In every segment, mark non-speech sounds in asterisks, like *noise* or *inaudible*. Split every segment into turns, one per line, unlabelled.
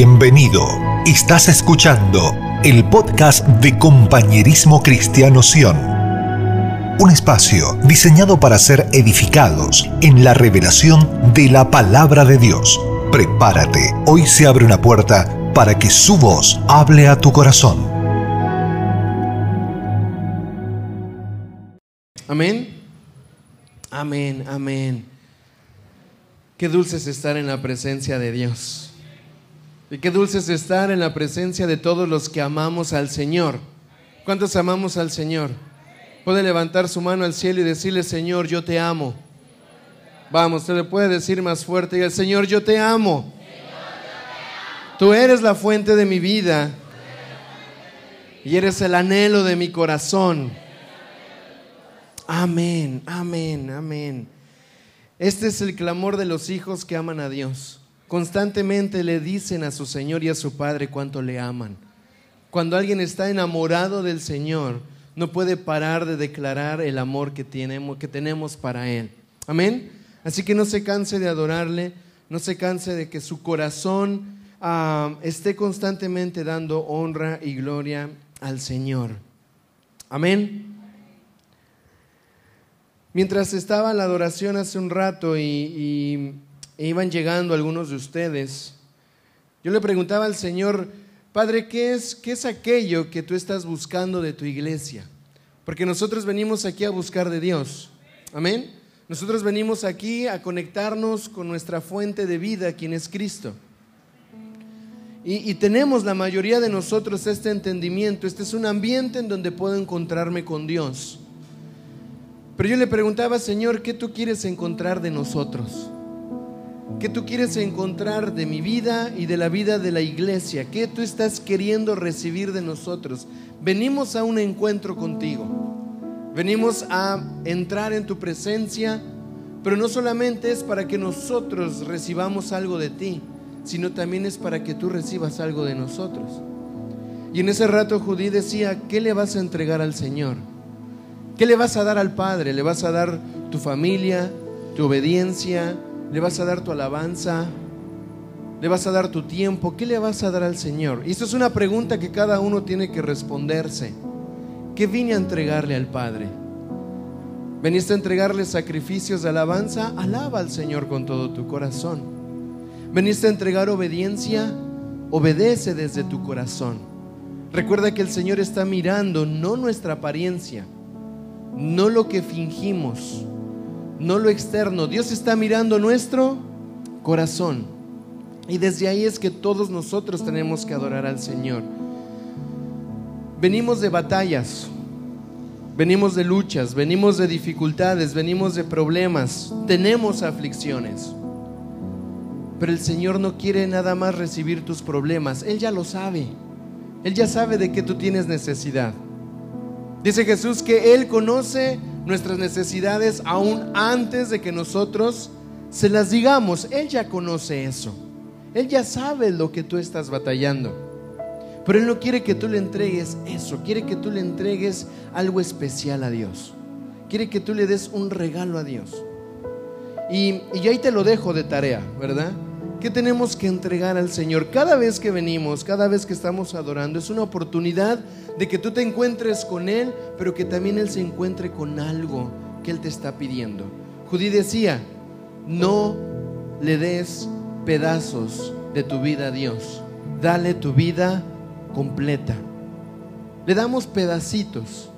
Bienvenido. Estás escuchando el podcast de Compañerismo Cristiano Sion. Un espacio diseñado para ser edificados en la revelación de la palabra de Dios. Prepárate, hoy se abre una puerta para que su voz hable a tu corazón.
Amén. Amén, amén. Qué dulce es estar en la presencia de Dios. Y qué dulce es estar en la presencia de todos los que amamos al Señor. ¿Cuántos amamos al Señor? Puede levantar su mano al cielo y decirle, Señor, yo te amo. Vamos, se le puede decir más fuerte, el Señor, yo te amo. Tú eres la fuente de mi vida y eres el anhelo de mi corazón. Amén, amén, amén. Este es el clamor de los hijos que aman a Dios. Constantemente le dicen a su Señor y a su Padre cuánto le aman. Cuando alguien está enamorado del Señor, no puede parar de declarar el amor que tenemos, para Él. Amén. Así que no se canse de adorarle, no se canse de que su corazón ah, esté constantemente dando honra y gloria al Señor. Amén. Mientras estaba la adoración hace un rato y e iban llegando algunos de ustedes, yo le preguntaba al Señor, Padre, ¿qué es, ¿qué es aquello que tú estás buscando de tu iglesia? Porque nosotros venimos aquí a buscar de Dios. Amén. Nosotros venimos aquí a conectarnos con nuestra fuente de vida, quien es Cristo. Y, y, tenemos la mayoría de nosotros este entendimiento. Este es un ambiente en donde puedo encontrarme con Dios. Pero yo le preguntaba, Señor, ¿qué tú quieres encontrar de nosotros? ¿Qué tú quieres encontrar de mi vida y de la vida de la iglesia? ¿Qué tú estás queriendo recibir de nosotros? Venimos a un encuentro contigo. Venimos a entrar en tu presencia, pero no solamente es para que nosotros recibamos algo de ti, sino también es para que tú recibas algo de nosotros. Y en ese rato Judí decía, ¿qué le vas a entregar al Señor? ¿Qué le vas a dar al Padre? ¿Le vas a dar tu familia, tu obediencia, ¿Le vas a dar tu alabanza? ¿Le vas a dar tu tiempo? ¿Qué le vas a dar al Señor? Y esto es una pregunta que cada uno tiene que responderse. ¿Qué vine a entregarle al Padre? ¿Veniste a entregarle sacrificios de alabanza? Alaba al Señor con todo tu corazón. ¿Veniste a entregar obediencia? Obedece desde tu corazón. Recuerda que el Señor está mirando no nuestra apariencia, no lo que fingimos, no lo externo. Dios está mirando nuestro corazón. Y desde ahí es que todos nosotros tenemos que adorar al Señor. Venimos de batallas, venimos de luchas, venimos de dificultades, venimos de problemas, tenemos aflicciones. Pero el Señor no quiere nada más recibir tus problemas, Él ya lo sabe. Él ya sabe de qué tú tienes necesidad. Dice Jesús que Él conoce nuestras necesidades aún antes de que nosotros se las digamos. Él ya conoce eso. Él ya sabe lo que tú estás batallando. Pero Él no quiere que tú le entregues eso. Quiere que tú le entregues algo especial a Dios. Quiere que tú le des un regalo a Dios. Y, y ahí te lo dejo de tarea, ¿verdad? ¿Qué tenemos que entregar al Señor? Cada vez que venimos, cada vez que estamos adorando, es una oportunidad de que tú te encuentres con Él, pero que también Él se encuentre con algo que Él te está pidiendo. Judí decía, no le des pedazos de tu vida a Dios, dale tu vida completa. Le damos pedacitos.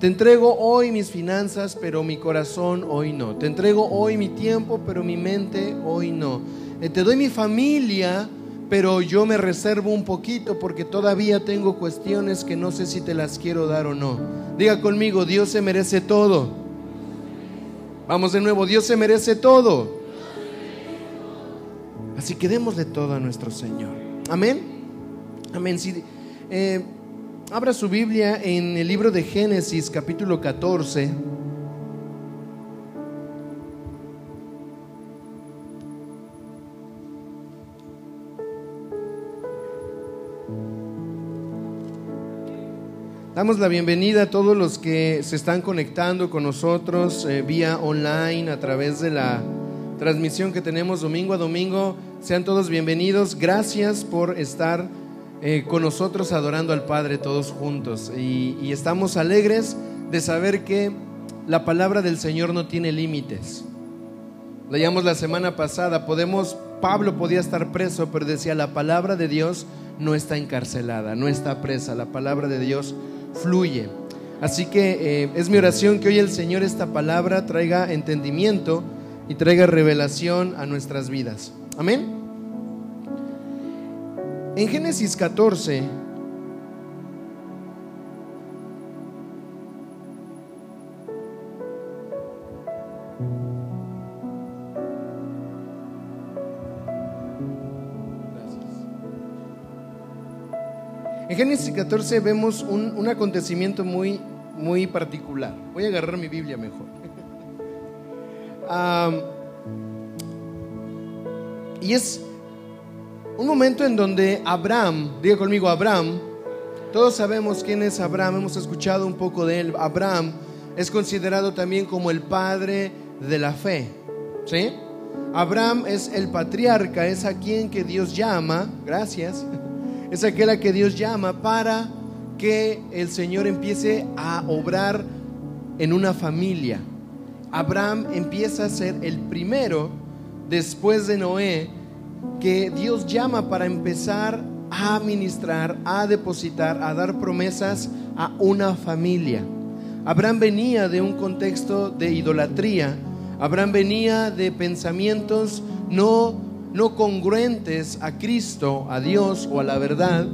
Te entrego hoy mis finanzas, pero mi corazón hoy no. Te entrego hoy mi tiempo, pero mi mente hoy no. Eh, te doy mi familia, pero yo me reservo un poquito porque todavía tengo cuestiones que no sé si te las quiero dar o no. Diga conmigo, Dios se merece todo. Vamos de nuevo, Dios se merece todo. Así que démosle todo a nuestro Señor. Amén. Amén. Eh, Abra su Biblia en el libro de Génesis capítulo 14. Damos la bienvenida a todos los que se están conectando con nosotros eh, vía online a través de la transmisión que tenemos domingo a domingo Sean todos bienvenidos. Gracias por estar eh, con nosotros adorando al Padre todos juntos. Y, estamos alegres de saber que la palabra del Señor no tiene límites. Leíamos la semana pasada, podemos, Pablo podía estar preso, pero decía, la palabra de Dios no está encarcelada, no está presa, la palabra de Dios fluye. Así que eh, es mi oración que hoy el Señor esta palabra traiga entendimiento y traiga revelación a nuestras vidas. Amén. En Génesis 14, En Génesis 14 vemos un, acontecimiento muy, muy particular. Voy a agarrar mi Biblia mejor. *laughs* y es un momento en donde Abraham, diga conmigo Abraham, todos sabemos quién es Abraham, hemos escuchado un poco de él. Abraham es considerado también como el padre de la fe. ¿Sí? Abraham es el patriarca, es a quien que Dios llama, gracias, *laughs* es aquella que Dios llama para que el Señor empiece a obrar en una familia. Abraham empieza a ser el primero después de Noé que Dios llama para empezar a administrar, a depositar, a dar promesas a una familia. Abraham venía de un contexto de idolatría. Abraham venía de pensamientos no no congruentes a Cristo, a Dios o a la verdad,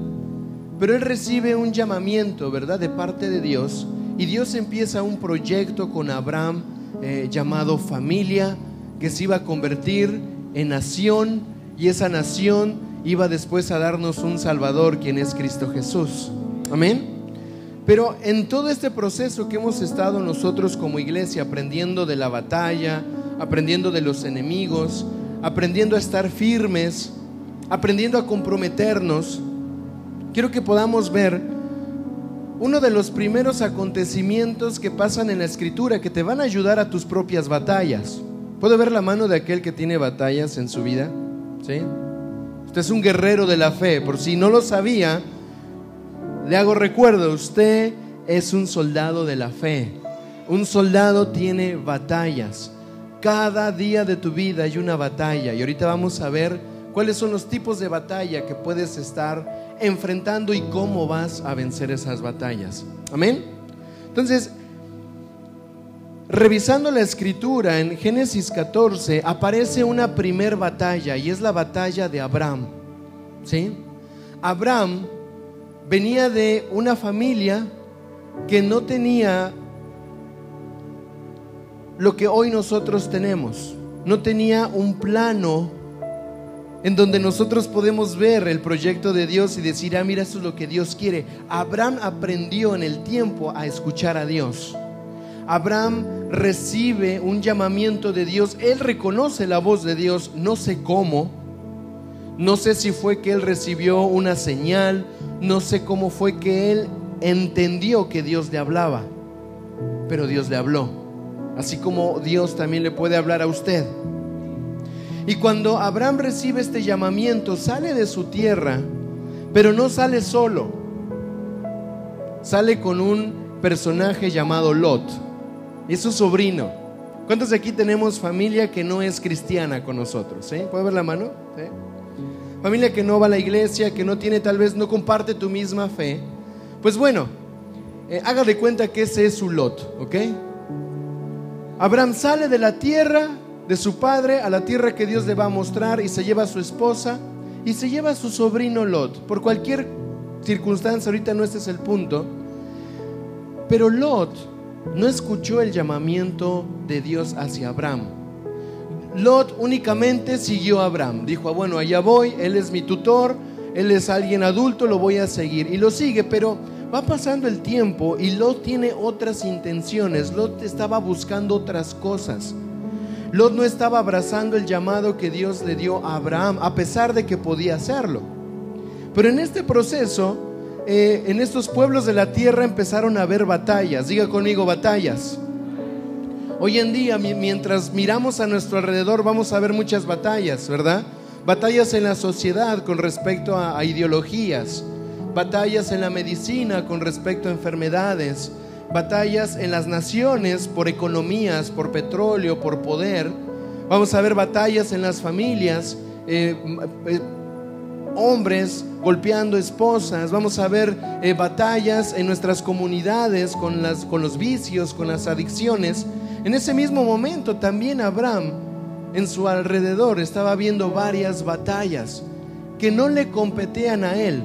pero él recibe un llamamiento, ¿verdad?, de parte de Dios y Dios empieza un proyecto con Abraham eh, llamado familia, que se iba a convertir en nación y esa nación iba después a darnos un Salvador, quien es Cristo Jesús. Amén. Pero en todo este proceso que hemos estado nosotros como iglesia aprendiendo de la batalla, aprendiendo de los enemigos, aprendiendo a estar firmes, aprendiendo a comprometernos, quiero que podamos ver uno de los primeros acontecimientos que pasan en la escritura que te van a ayudar a tus propias batallas. ¿Puede ver la mano de aquel que tiene batallas en su vida? ¿Sí? Usted es un guerrero de la fe, por si no lo sabía, le hago recuerdo, usted es un soldado de la fe. Un soldado tiene batallas. Cada día de tu vida hay una batalla y ahorita vamos a ver cuáles son los tipos de batalla que puedes estar enfrentando y cómo vas a vencer esas batallas. Amén. Entonces, revisando la escritura en Génesis 14 aparece una primer batalla y es la batalla de Abraham. ¿Sí? Abraham venía de una familia que no tenía lo que hoy nosotros tenemos. No tenía un plano en donde nosotros podemos ver el proyecto de Dios y decir, ah, mira, eso es lo que Dios quiere. Abraham aprendió en el tiempo a escuchar a Dios. Abraham recibe un llamamiento de Dios, él reconoce la voz de Dios, no sé cómo, no sé si fue que él recibió una señal, no sé cómo fue que él entendió que Dios le hablaba, pero Dios le habló así como Dios también le puede hablar a usted. Y cuando Abraham recibe este llamamiento, sale de su tierra, pero no sale solo. Sale con un personaje llamado Lot. Es su sobrino. ¿Cuántos de aquí tenemos familia que no es cristiana con nosotros? Eh? ¿Puede ver la mano? Familia que no va a la iglesia, que no tiene, tal vez no comparte tu misma fe. Pues bueno, eh, haga de cuenta que ese es su Lot, ¿ok? Abraham sale de la tierra de su padre a la tierra que Dios le va a mostrar y se lleva a su esposa y se lleva a su sobrino Lot. Por cualquier circunstancia, ahorita no este es el punto, pero Lot no escuchó el llamamiento de Dios hacia Abraham. Lot únicamente siguió a Abraham. Dijo, ah, bueno, allá voy, él es mi tutor, él es alguien adulto, lo voy a seguir. Y lo sigue, pero Va pasando el tiempo y Lot tiene otras intenciones. Lot estaba buscando otras cosas. Lot no estaba abrazando el llamado que Dios le dio a Abraham, a pesar de que podía hacerlo. Pero en este proceso, eh, en estos pueblos de la tierra empezaron a haber batallas. Diga conmigo, batallas. Hoy en día, mientras miramos a nuestro alrededor, vamos a ver muchas batallas, ¿verdad? batallas en la sociedad con respecto a, ideologías, batallas en la medicina con respecto a enfermedades, batallas en las naciones por economías, por petróleo, por poder. Vamos a ver batallas en las familias, eh, eh, hombres golpeando esposas. Vamos a ver eh, batallas en nuestras comunidades con, con los vicios, con las adicciones. En ese mismo momento también Abraham en su alrededor estaba viendo varias batallas que no le competían a él,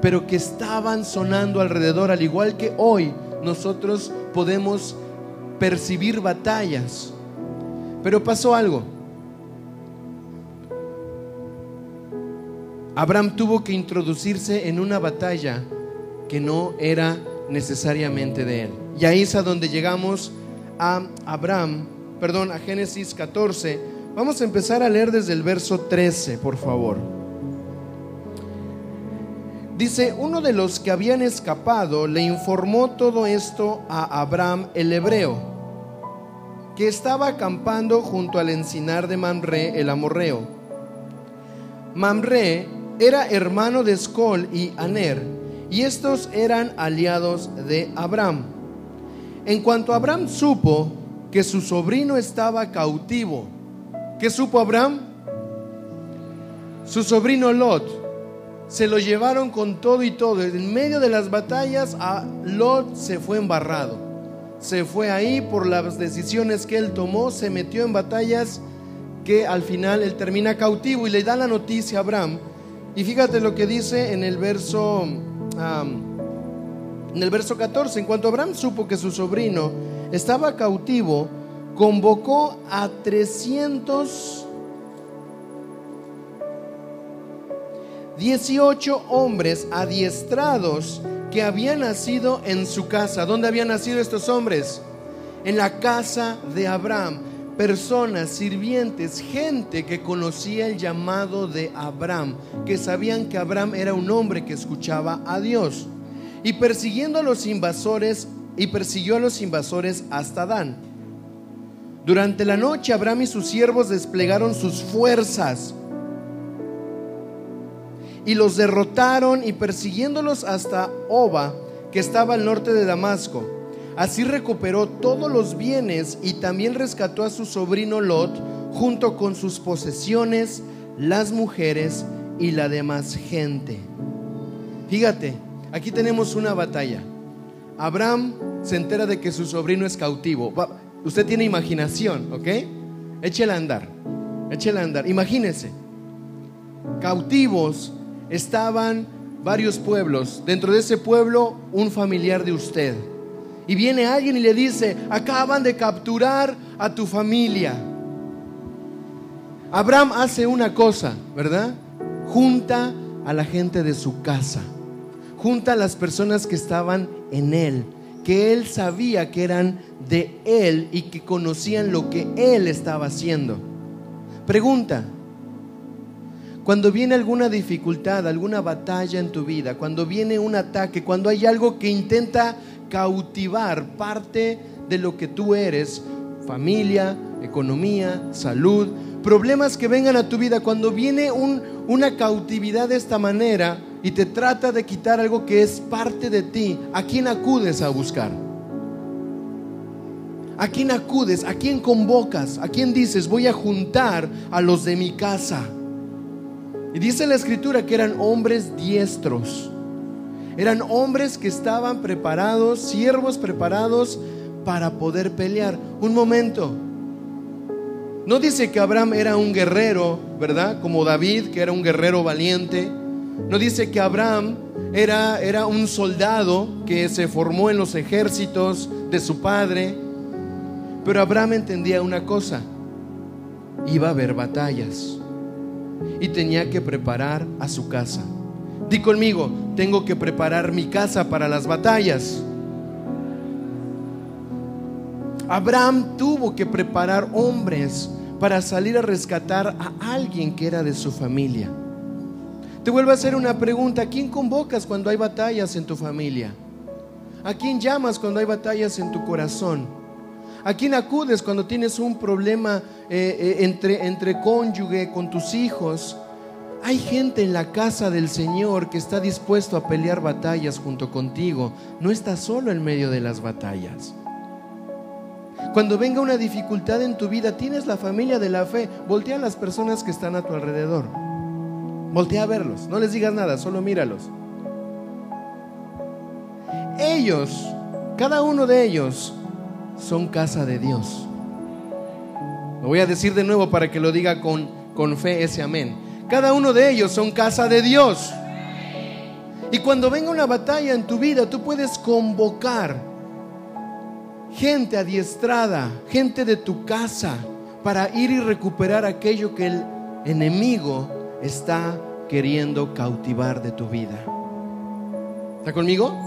pero que estaban sonando alrededor, al igual que hoy nosotros podemos percibir batallas. Pero pasó algo. Abraham tuvo que introducirse en una batalla que no era necesariamente de él. Y ahí es a donde llegamos a Abraham, perdón, a Génesis 14. Vamos a empezar a leer desde el verso 13, por favor. Dice, uno de los que habían escapado le informó todo esto a Abraham el hebreo, que estaba acampando junto al encinar de Mamre el amorreo. Mamre era hermano de Escol y Aner, y estos eran aliados de Abraham. En cuanto Abraham supo que su sobrino estaba cautivo, ¿qué supo Abraham? Su sobrino Lot se lo llevaron con todo y todo. En medio de las batallas, a Lot se fue embarrado. Se fue ahí por las decisiones que él tomó, se metió en batallas que al final él termina cautivo y le da la noticia a Abraham. Y fíjate lo que dice en el verso en el verso 14, en cuanto Abraham supo que su sobrino estaba cautivo, convocó a 300 18 hombres adiestrados que habían nacido en su casa. ¿Dónde habían nacido estos hombres? En la casa de Abraham. Personas, sirvientes, gente que conocía el llamado de Abraham, que sabían que Abraham era un hombre que escuchaba a Dios. Y persiguiendo a los invasores, y persiguió a los invasores hasta Dan. Durante la noche Abraham y sus siervos desplegaron sus fuerzas y los derrotaron y persiguiéndolos hasta Oba, que estaba al norte de Damasco. Así recuperó todos los bienes y también rescató a su sobrino Lot junto con sus posesiones, las mujeres y la demás gente. Fíjate, aquí tenemos una batalla. Abraham se entera de que su sobrino es cautivo. Usted tiene imaginación, ¿ok? Échela a andar, échela a andar. Imagínese, cautivos estaban varios pueblos. Dentro de ese pueblo, un familiar de usted. Y viene alguien y le dice, acaban de capturar a tu familia. Abraham hace una cosa, ¿verdad? Junta a la gente de su casa. Junta a las personas que estaban en él, que él sabía que eran de él y que conocían lo que él estaba haciendo. Pregunta, cuando viene alguna dificultad, alguna batalla en tu vida, cuando viene un ataque, cuando hay algo que intenta cautivar parte de lo que tú eres, familia, economía, salud, problemas que vengan a tu vida, cuando viene una cautividad de esta manera y te trata de quitar algo que es parte de ti, ¿a quién acudes a buscar? ¿A quién acudes? ¿A quién convocas? ¿A quién dices, voy a juntar a los de mi casa? Y dice la escritura que eran hombres diestros. Eran hombres que estaban preparados, siervos preparados para poder pelear. Un momento. No dice que Abraham era un guerrero, ¿verdad? Como David, que era un guerrero valiente. No dice que Abraham era, era un soldado que se formó en los ejércitos de su padre. Pero Abraham entendía una cosa. Iba a haber batallas y tenía que preparar a su casa. Di conmigo, tengo que preparar mi casa para las batallas. Abraham tuvo que preparar hombres para salir a rescatar a alguien que era de su familia. Te vuelvo a hacer una pregunta, ¿a quién convocas cuando hay batallas en tu familia? ¿A quién llamas cuando hay batallas en tu corazón? ¿A quién acudes cuando tienes un problema eh, eh, entre, entre cónyuge, con tus hijos? Hay gente en la casa del Señor que está dispuesto a pelear batallas junto contigo. No estás solo en medio de las batallas. Cuando venga una dificultad en tu vida, tienes la familia de la fe. Voltea a las personas que están a tu alrededor. Voltea a verlos. No les digas nada, solo míralos. Ellos, cada uno de ellos, son casa de Dios. Lo voy a decir de nuevo para que lo diga con, con fe ese amén. Cada uno de ellos son casa de Dios. Y cuando venga una batalla en tu vida, tú puedes convocar gente adiestrada, gente de tu casa, para ir y recuperar aquello que el enemigo está queriendo cautivar de tu vida. ¿Está conmigo?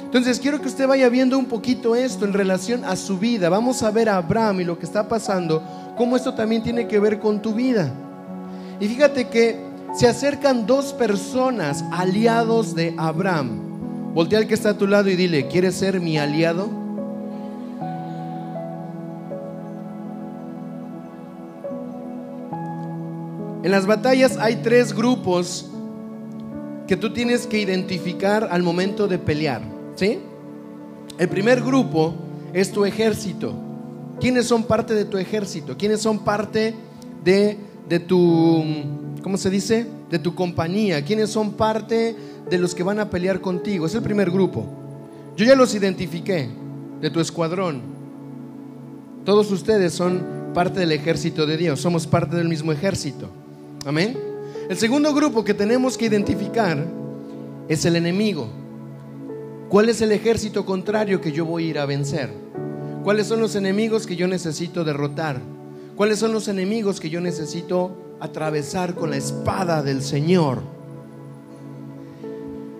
Entonces quiero que usted vaya viendo un poquito esto en relación a su vida. Vamos a ver a Abraham y lo que está pasando, cómo esto también tiene que ver con tu vida. Y fíjate que se acercan dos personas aliados de Abraham. Voltea al que está a tu lado y dile, ¿quieres ser mi aliado? En las batallas hay tres grupos que tú tienes que identificar al momento de pelear. ¿Sí? El primer grupo es tu ejército. ¿Quiénes son parte de tu ejército? ¿Quiénes son parte de, de tu, ¿cómo se dice? De tu compañía. ¿Quiénes son parte de los que van a pelear contigo? Es el primer grupo. Yo ya los identifiqué de tu escuadrón. Todos ustedes son parte del ejército de Dios. Somos parte del mismo ejército. Amén. El segundo grupo que tenemos que identificar es el enemigo. ¿Cuál es el ejército contrario que yo voy a ir a vencer? ¿Cuáles son los enemigos que yo necesito derrotar? ¿Cuáles son los enemigos que yo necesito atravesar con la espada del Señor?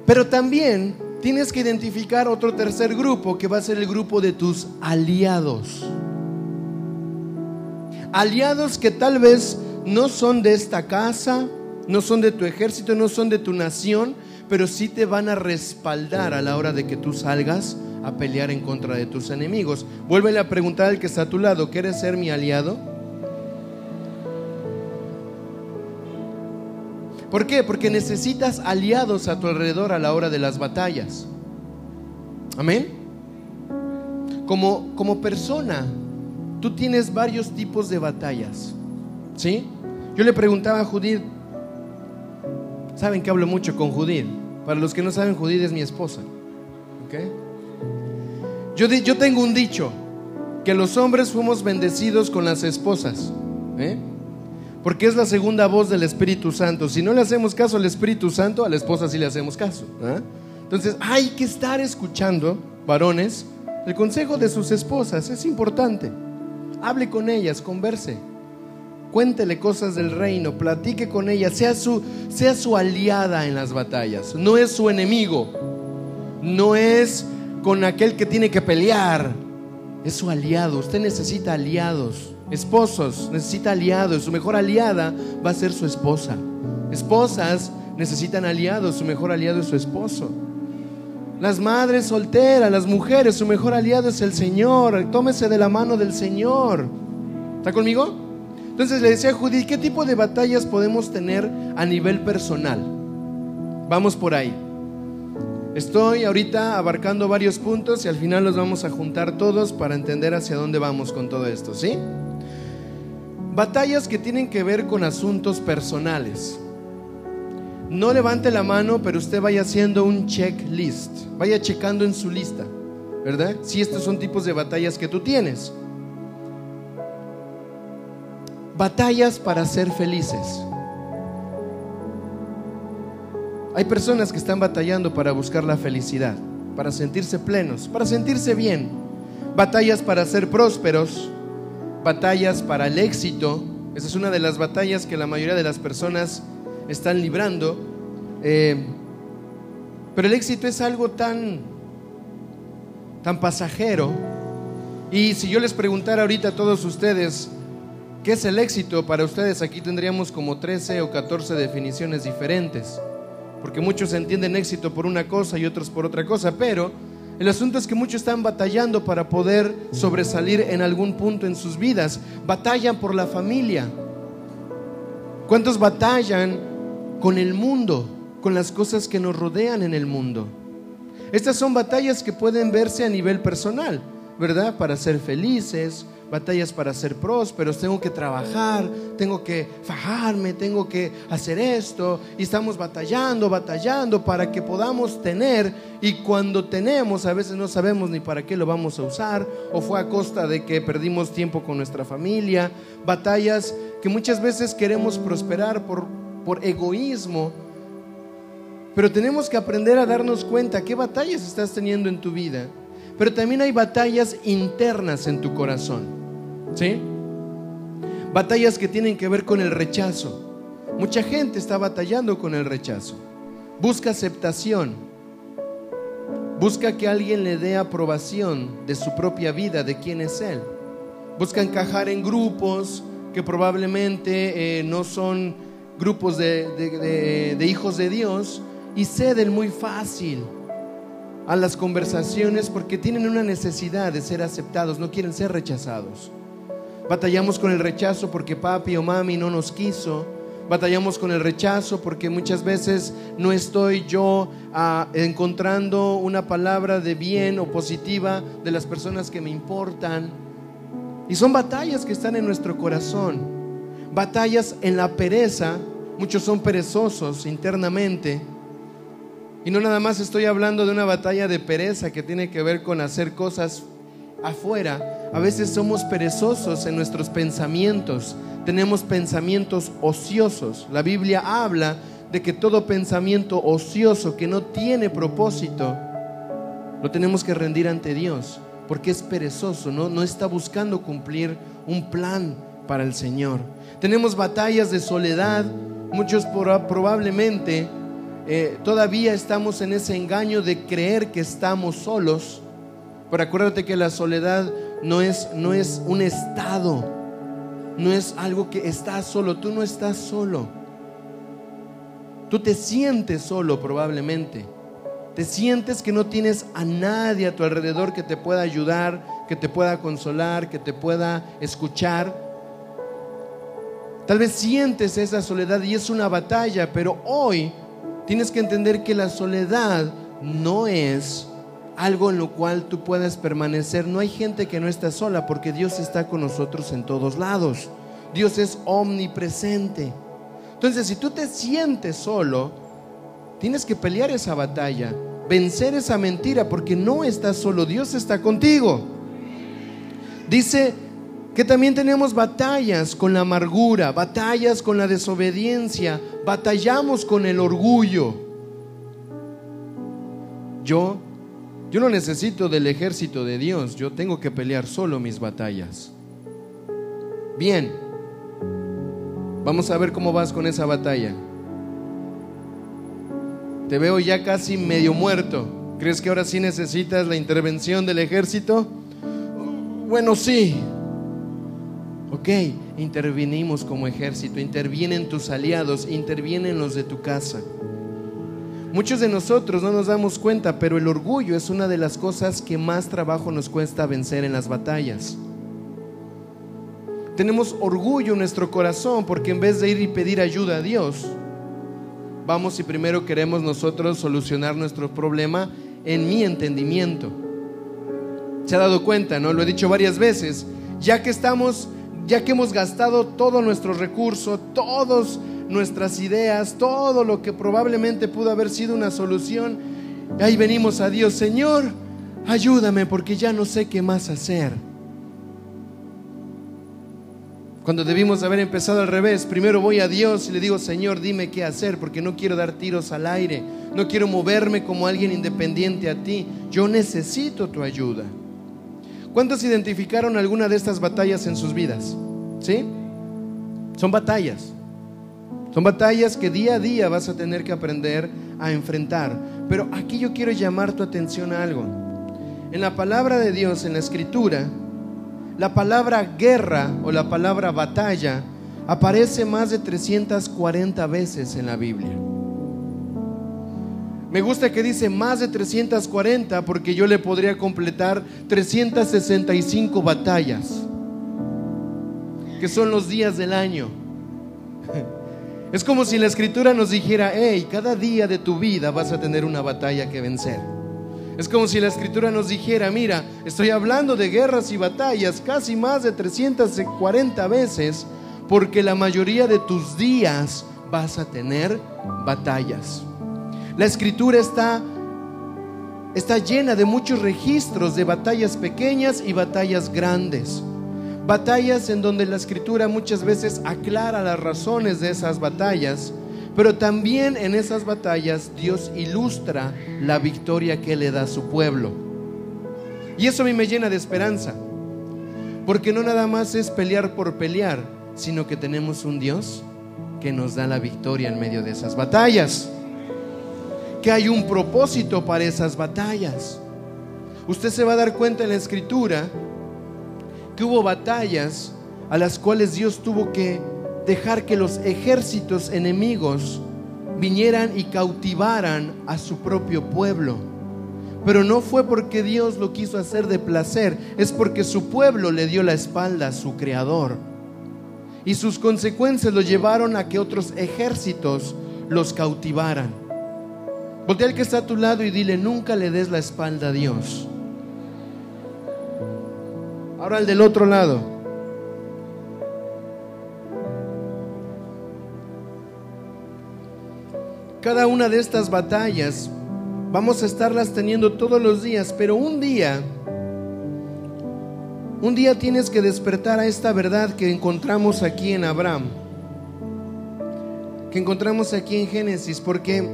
Pero también tienes que identificar otro tercer grupo que va a ser el grupo de tus aliados. Aliados que tal vez no son de esta casa, no son de tu ejército, no son de tu nación, pero sí te van a respaldar a la hora de que tú salgas a pelear en contra de tus enemigos. Vuélvele a preguntar al que está a tu lado, ¿quieres ser mi aliado? ¿Por qué? Porque necesitas aliados a tu alrededor a la hora de las batallas. Amén. Como, como persona, tú tienes varios tipos de batallas. ¿Sí? Yo le preguntaba a Judith, Saben que hablo mucho con Judith. Para los que no saben, Judith es mi esposa. Yo, yo tengo un dicho, que los hombres fuimos bendecidos con las esposas. ¿eh? Porque es la segunda voz del Espíritu Santo. Si no le hacemos caso al Espíritu Santo, a la esposa sí le hacemos caso. ¿eh? Entonces hay que estar escuchando, varones, el consejo de sus esposas. Es importante. Hable con ellas, converse. Cuéntele cosas del reino, platique con ella, sea su, sea su aliada en las batallas. No es su enemigo, no es con aquel que tiene que pelear, es su aliado. Usted necesita aliados. Esposos, necesita aliados. Su mejor aliada va a ser su esposa. Esposas necesitan aliados. Su mejor aliado es su esposo. Las madres solteras, las mujeres, su mejor aliado es el Señor. Tómese de la mano del Señor. ¿Está conmigo? Entonces le decía a Judith, ¿qué tipo de batallas podemos tener a nivel personal? Vamos por ahí. Estoy ahorita abarcando varios puntos y al final los vamos a juntar todos para entender hacia dónde vamos con todo esto, ¿sí? Batallas que tienen que ver con asuntos personales. No levante la mano, pero usted vaya haciendo un checklist, vaya checando en su lista, ¿verdad? Si estos son tipos de batallas que tú tienes. Batallas para ser felices. Hay personas que están batallando para buscar la felicidad, para sentirse plenos, para sentirse bien. Batallas para ser prósperos, batallas para el éxito. Esa es una de las batallas que la mayoría de las personas están librando. Eh, pero el éxito es algo tan, tan pasajero. Y si yo les preguntara ahorita a todos ustedes, ¿Qué es el éxito para ustedes? Aquí tendríamos como 13 o 14 definiciones diferentes, porque muchos entienden éxito por una cosa y otros por otra cosa, pero El asunto es que muchos están batallando para poder sobresalir en algún punto en sus vidas. Batallan por la familia. ¿Cuántos batallan con el mundo, con las cosas que nos rodean en el mundo? Estas son batallas que pueden verse a nivel personal, ¿verdad? Para ser felices, batallas para ser prósperos, tengo que trabajar, tengo que fajarme, tengo que hacer esto, y estamos batallando, batallando para que podamos tener, y cuando tenemos a veces no sabemos ni para qué lo vamos a usar, o fue a costa de que perdimos tiempo con nuestra familia, batallas que muchas veces queremos prosperar por, por egoísmo, pero tenemos que aprender a darnos cuenta qué batallas estás teniendo en tu vida. Pero también hay batallas internas en tu corazón. ¿Sí? Batallas que tienen que ver con el rechazo. Mucha gente está batallando con el rechazo. Busca aceptación. Busca que alguien le dé aprobación de su propia vida, de quién es él. Busca encajar en grupos que probablemente eh, no son grupos de, de hijos de Dios y ceden muy fácil a las conversaciones porque tienen una necesidad de ser aceptados, no quieren ser rechazados. Batallamos con el rechazo porque papi o mami no nos quiso. Batallamos con el rechazo porque muchas veces no estoy yo ah, encontrando una palabra de bien o positiva de las personas que me importan. Y son batallas que están en nuestro corazón. Batallas en la pereza. Muchos son perezosos internamente. Y no nada más estoy hablando de una batalla de pereza que tiene que ver con hacer cosas afuera, a veces somos perezosos en nuestros pensamientos, tenemos pensamientos ociosos. La Biblia habla de que todo pensamiento ocioso que no tiene propósito, lo tenemos que rendir ante Dios, porque es perezoso, no, no está buscando cumplir un plan para el Señor. Tenemos batallas de soledad, muchos probablemente eh, todavía estamos en ese engaño de creer que estamos solos pero acuérdate que la soledad no es, no es un estado, no es algo que estás solo, tú no estás solo. Tú te sientes solo probablemente. Te sientes que no tienes a nadie a tu alrededor que te pueda ayudar, que te pueda consolar, que te pueda escuchar. Tal vez sientes esa soledad y es una batalla, pero hoy tienes que entender que la soledad no es algo en lo cual tú puedas permanecer. No hay gente que no está sola porque Dios está con nosotros en todos lados. Dios es omnipresente. Entonces, si tú te sientes solo, tienes que pelear esa batalla, vencer esa mentira porque no estás solo, Dios está contigo. Dice que también tenemos batallas con la amargura, batallas con la desobediencia, batallamos con el orgullo. Yo yo no necesito del ejército de Dios, yo tengo que pelear solo mis batallas. Bien, vamos a ver cómo vas con esa batalla. Te veo ya casi medio muerto. ¿Crees que ahora sí necesitas la intervención del ejército? Bueno, sí. Ok, intervinimos como ejército, intervienen tus aliados, intervienen los de tu casa. Muchos de nosotros no nos damos cuenta, pero el orgullo es una de las cosas que más trabajo nos cuesta vencer en las batallas. Tenemos orgullo en nuestro corazón porque en vez de ir y pedir ayuda a Dios, vamos y primero queremos nosotros solucionar nuestro problema en mi entendimiento. Se ha dado cuenta, ¿no? Lo he dicho varias veces, ya que estamos, ya que hemos gastado todo nuestro recurso, todos nuestras ideas, todo lo que probablemente pudo haber sido una solución. Ahí venimos a Dios, Señor, ayúdame porque ya no sé qué más hacer. Cuando debimos haber empezado al revés, primero voy a Dios y le digo, Señor, dime qué hacer, porque no quiero dar tiros al aire, no quiero moverme como alguien independiente a ti, yo necesito tu ayuda. ¿Cuántos identificaron alguna de estas batallas en sus vidas? ¿Sí? Son batallas. Son batallas que día a día vas a tener que aprender a enfrentar. Pero aquí yo quiero llamar tu atención a algo. En la palabra de Dios, en la escritura, la palabra guerra o la palabra batalla aparece más de 340 veces en la Biblia. Me gusta que dice más de 340 porque yo le podría completar 365 batallas, que son los días del año. *laughs* Es como si la escritura nos dijera, hey, cada día de tu vida vas a tener una batalla que vencer. Es como si la escritura nos dijera, mira, estoy hablando de guerras y batallas casi más de 340 veces, porque la mayoría de tus días vas a tener batallas. La escritura está, está llena de muchos registros de batallas pequeñas y batallas grandes. Batallas en donde la escritura muchas veces aclara las razones de esas batallas, pero también en esas batallas Dios ilustra la victoria que le da a su pueblo. Y eso a mí me llena de esperanza, porque no nada más es pelear por pelear, sino que tenemos un Dios que nos da la victoria en medio de esas batallas. Que hay un propósito para esas batallas. Usted se va a dar cuenta en la escritura hubo batallas a las cuales Dios tuvo que dejar que los ejércitos enemigos vinieran y cautivaran a su propio pueblo. Pero no fue porque Dios lo quiso hacer de placer, es porque su pueblo le dio la espalda a su creador y sus consecuencias lo llevaron a que otros ejércitos los cautivaran. Voltea al que está a tu lado y dile, nunca le des la espalda a Dios. Ahora al del otro lado. Cada una de estas batallas vamos a estarlas teniendo todos los días, pero un día un día tienes que despertar a esta verdad que encontramos aquí en Abraham, que encontramos aquí en Génesis, porque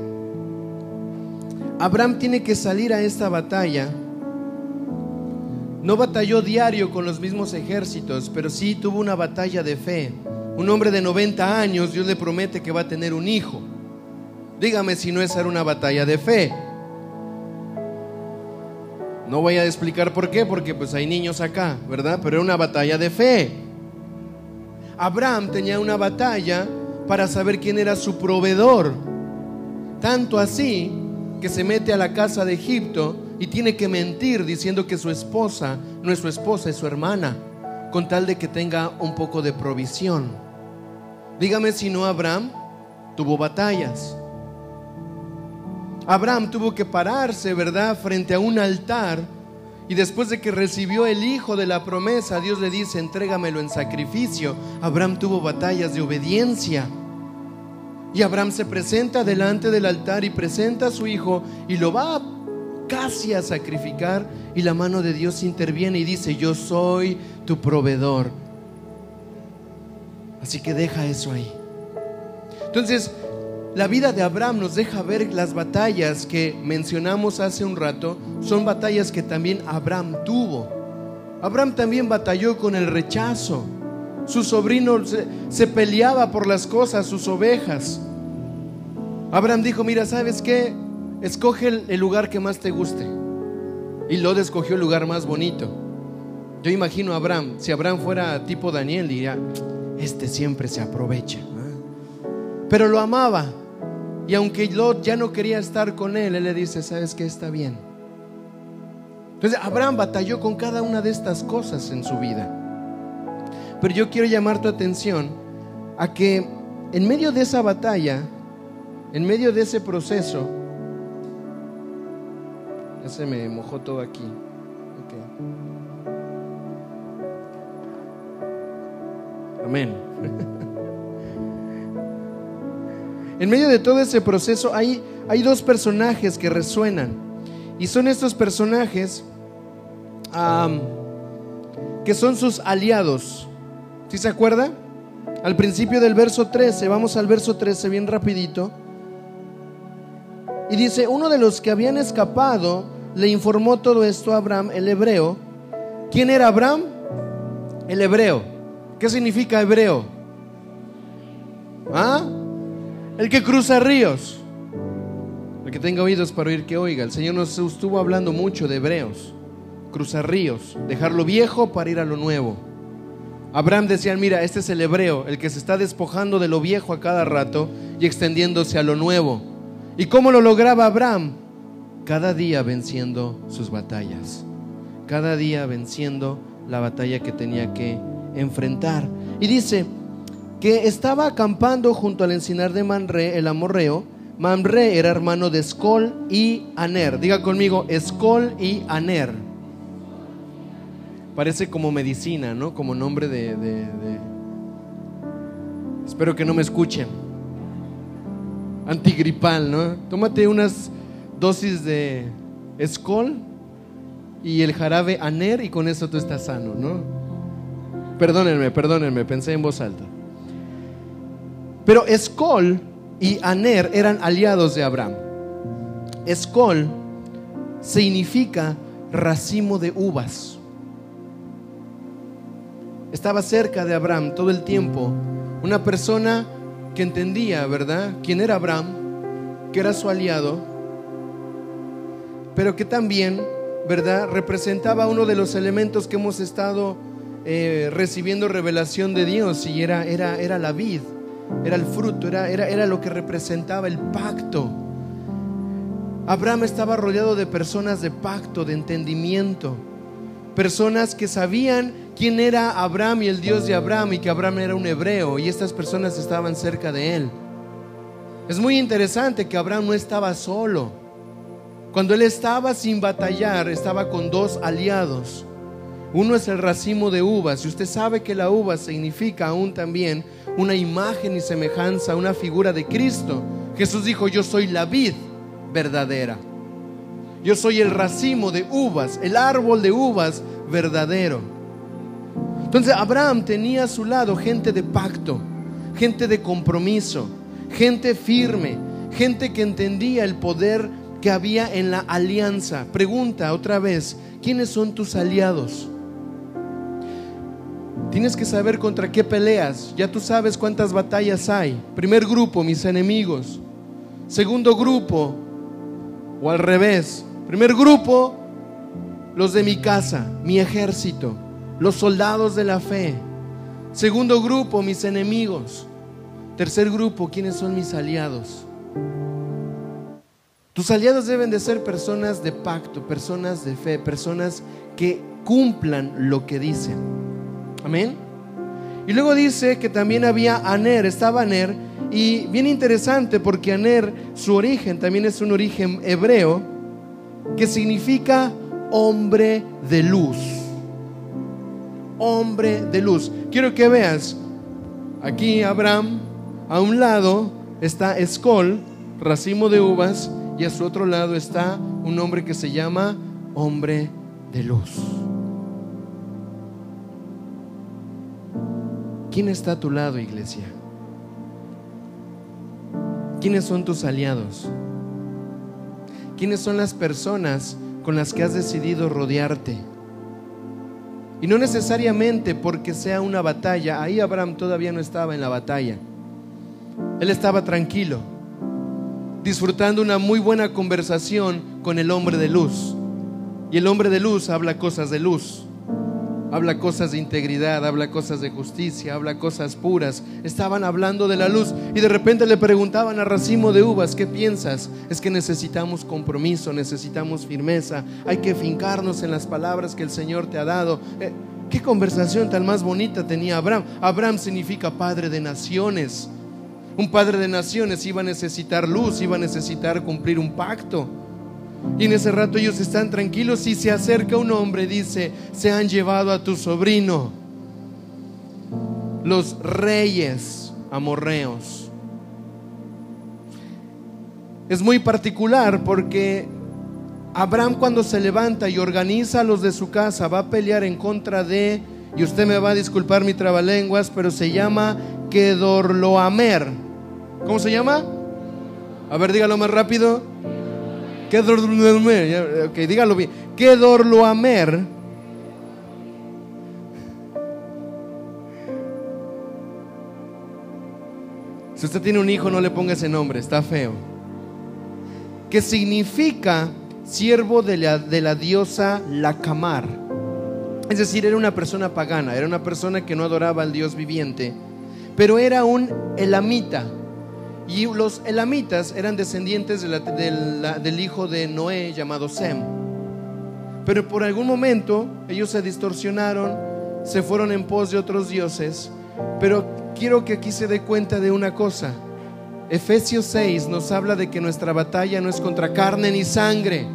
Abraham tiene que salir a esta batalla. No batalló diario con los mismos ejércitos, pero sí tuvo una batalla de fe. Un hombre de 90 años, Dios le promete que va a tener un hijo. Dígame si no es una batalla de fe. No voy a explicar por qué, porque pues hay niños acá, ¿verdad? Pero era una batalla de fe. Abraham tenía una batalla para saber quién era su proveedor. Tanto así que se mete a la casa de Egipto y tiene que mentir diciendo que su esposa no es su esposa, es su hermana, con tal de que tenga un poco de provisión. Dígame si no Abraham tuvo batallas. Abraham tuvo que pararse, ¿verdad?, frente a un altar. Y después de que recibió el hijo de la promesa, Dios le dice, entrégamelo en sacrificio. Abraham tuvo batallas de obediencia. Y Abraham se presenta delante del altar y presenta a su hijo y lo va casi a sacrificar. Y la mano de Dios interviene y dice, yo soy tu proveedor. Así que deja eso ahí. Entonces, la vida de Abraham nos deja ver las batallas que mencionamos hace un rato, son batallas que también Abraham tuvo. Abraham también batalló con el rechazo. Su sobrino se, peleaba por las cosas, sus ovejas. Abraham dijo, mira, ¿sabes qué? Escoge el, lugar que más te guste. Y Lot escogió el lugar más bonito. Yo imagino a Abraham, si Abraham fuera tipo Daniel, diría, este siempre se aprovecha. Pero lo amaba. Y aunque Lot ya no quería estar con él, él le dice, ¿sabes qué? Está bien. Entonces Abraham batalló con cada una de estas cosas en su vida. Pero yo quiero llamar tu atención a que en medio de esa batalla, en medio de ese proceso, ya se me mojó todo aquí. Amén. *laughs* En medio de todo ese proceso hay, hay dos personajes que resuenan. Y son estos personajes que son sus aliados. ¿Sí se acuerda? Al principio del verso 13, vamos al verso 13 bien rapidito. Y dice, uno de los que habían escapado le informó todo esto a Abraham, el hebreo. ¿Quién era Abraham? El hebreo. ¿Qué significa hebreo? ¿Ah? El que cruza ríos. El que tenga oídos para oír que oiga. El Señor nos estuvo hablando mucho de hebreos. Cruzar ríos. Dejar lo viejo para ir a lo nuevo. Abraham decía, mira, este es el hebreo, el que se está despojando de lo viejo a cada rato y extendiéndose a lo nuevo. ¿Y cómo lo lograba Abraham? Cada día venciendo sus batallas. Cada día venciendo la batalla que tenía que enfrentar. Y dice que estaba acampando junto al encinar de Manre, el amorreo. Manre era hermano de Escol y Aner. Diga conmigo, Escol y Aner. Parece como medicina, ¿no? Como nombre de, de... Espero que no me escuchen. Antigripal, ¿no? Tómate unas dosis de Escol y el jarabe Aner y con eso tú estás sano, ¿no? Perdónenme, perdónenme, pensé en voz alta. Pero Escol y Aner eran aliados de Abraham. Escol significa racimo de uvas. Estaba cerca de Abraham todo el tiempo. Una persona que entendía, ¿verdad?, quién era Abraham, que era su aliado, pero que también, ¿verdad?, representaba uno de los elementos que hemos estado eh, recibiendo revelación de Dios y era, era, era la vid, era el fruto, era, era, era lo que representaba el pacto. Abraham estaba rodeado de personas de pacto, de entendimiento, personas que sabían quién era Abraham y el Dios de Abraham y que Abraham era un hebreo y estas personas estaban cerca de él. Es muy interesante que Abraham no estaba solo. Cuando él estaba sin batallar, estaba con dos aliados. Uno es el racimo de uvas y usted sabe que la uva significa aún también una imagen y semejanza, una figura de Cristo. Jesús dijo, yo soy la vid verdadera. Yo soy el racimo de uvas, el árbol de uvas verdadero. Entonces Abraham tenía a su lado gente de pacto, gente de compromiso, gente firme, gente que entendía el poder había en la alianza. Pregunta otra vez, ¿quiénes son tus aliados? Tienes que saber contra qué peleas. Ya tú sabes cuántas batallas hay. Primer grupo, mis enemigos. Segundo grupo, o al revés. Primer grupo, los de mi casa, mi ejército, los soldados de la fe. Segundo grupo, mis enemigos. Tercer grupo, ¿quiénes son mis aliados? Tus aliados deben de ser personas de pacto, personas de fe, personas que cumplan lo que dicen. Amén. Y luego dice que también había Aner, estaba Aner, y bien interesante porque Aner, su origen también es un origen hebreo, que significa hombre de luz. Hombre de luz. Quiero que veas, aquí Abraham, a un lado está Escol, racimo de uvas, y a su otro lado está un hombre que se llama hombre de luz. ¿Quién está a tu lado, iglesia? ¿Quiénes son tus aliados? ¿Quiénes son las personas con las que has decidido rodearte? Y no necesariamente porque sea una batalla. Ahí Abraham todavía no estaba en la batalla. Él estaba tranquilo, disfrutando una muy buena conversación con el hombre de luz. Y el hombre de luz habla cosas de luz habla cosas de integridad, habla cosas de justicia, habla cosas puras. Estaban hablando de la luz y de repente le preguntaban a Racimo de Uvas, ¿qué piensas? Es que necesitamos compromiso, necesitamos firmeza, hay que fincarnos en las palabras que el Señor te ha dado. Eh, ¿Qué conversación tan más bonita tenía Abraham? Abraham significa padre de naciones. Un padre de naciones iba a necesitar luz, iba a necesitar cumplir un pacto. Y en ese rato ellos están tranquilos y se acerca un hombre, dice, se han llevado a tu sobrino, los reyes amorreos. Es muy particular porque Abraham cuando se levanta y organiza a los de su casa va a pelear en contra de, y usted me va a disculpar mi trabalenguas, pero se llama Kedorloamer. ¿Cómo se llama? A ver, dígalo más rápido. Kedorloamer, ok, dígalo bien. Kedorloamer. Si usted tiene un hijo, no le ponga ese nombre, está feo. Que significa siervo de la, de la diosa Lacamar. Es decir, era una persona pagana, era una persona que no adoraba al Dios viviente, pero era un elamita. Y los elamitas eran descendientes del hijo de Noé llamado Sem. Pero por algún momento ellos se distorsionaron, se fueron en pos de otros dioses. Pero quiero que aquí se dé cuenta de una cosa. Efesios 6 nos habla de que nuestra batalla no es contra carne ni sangre.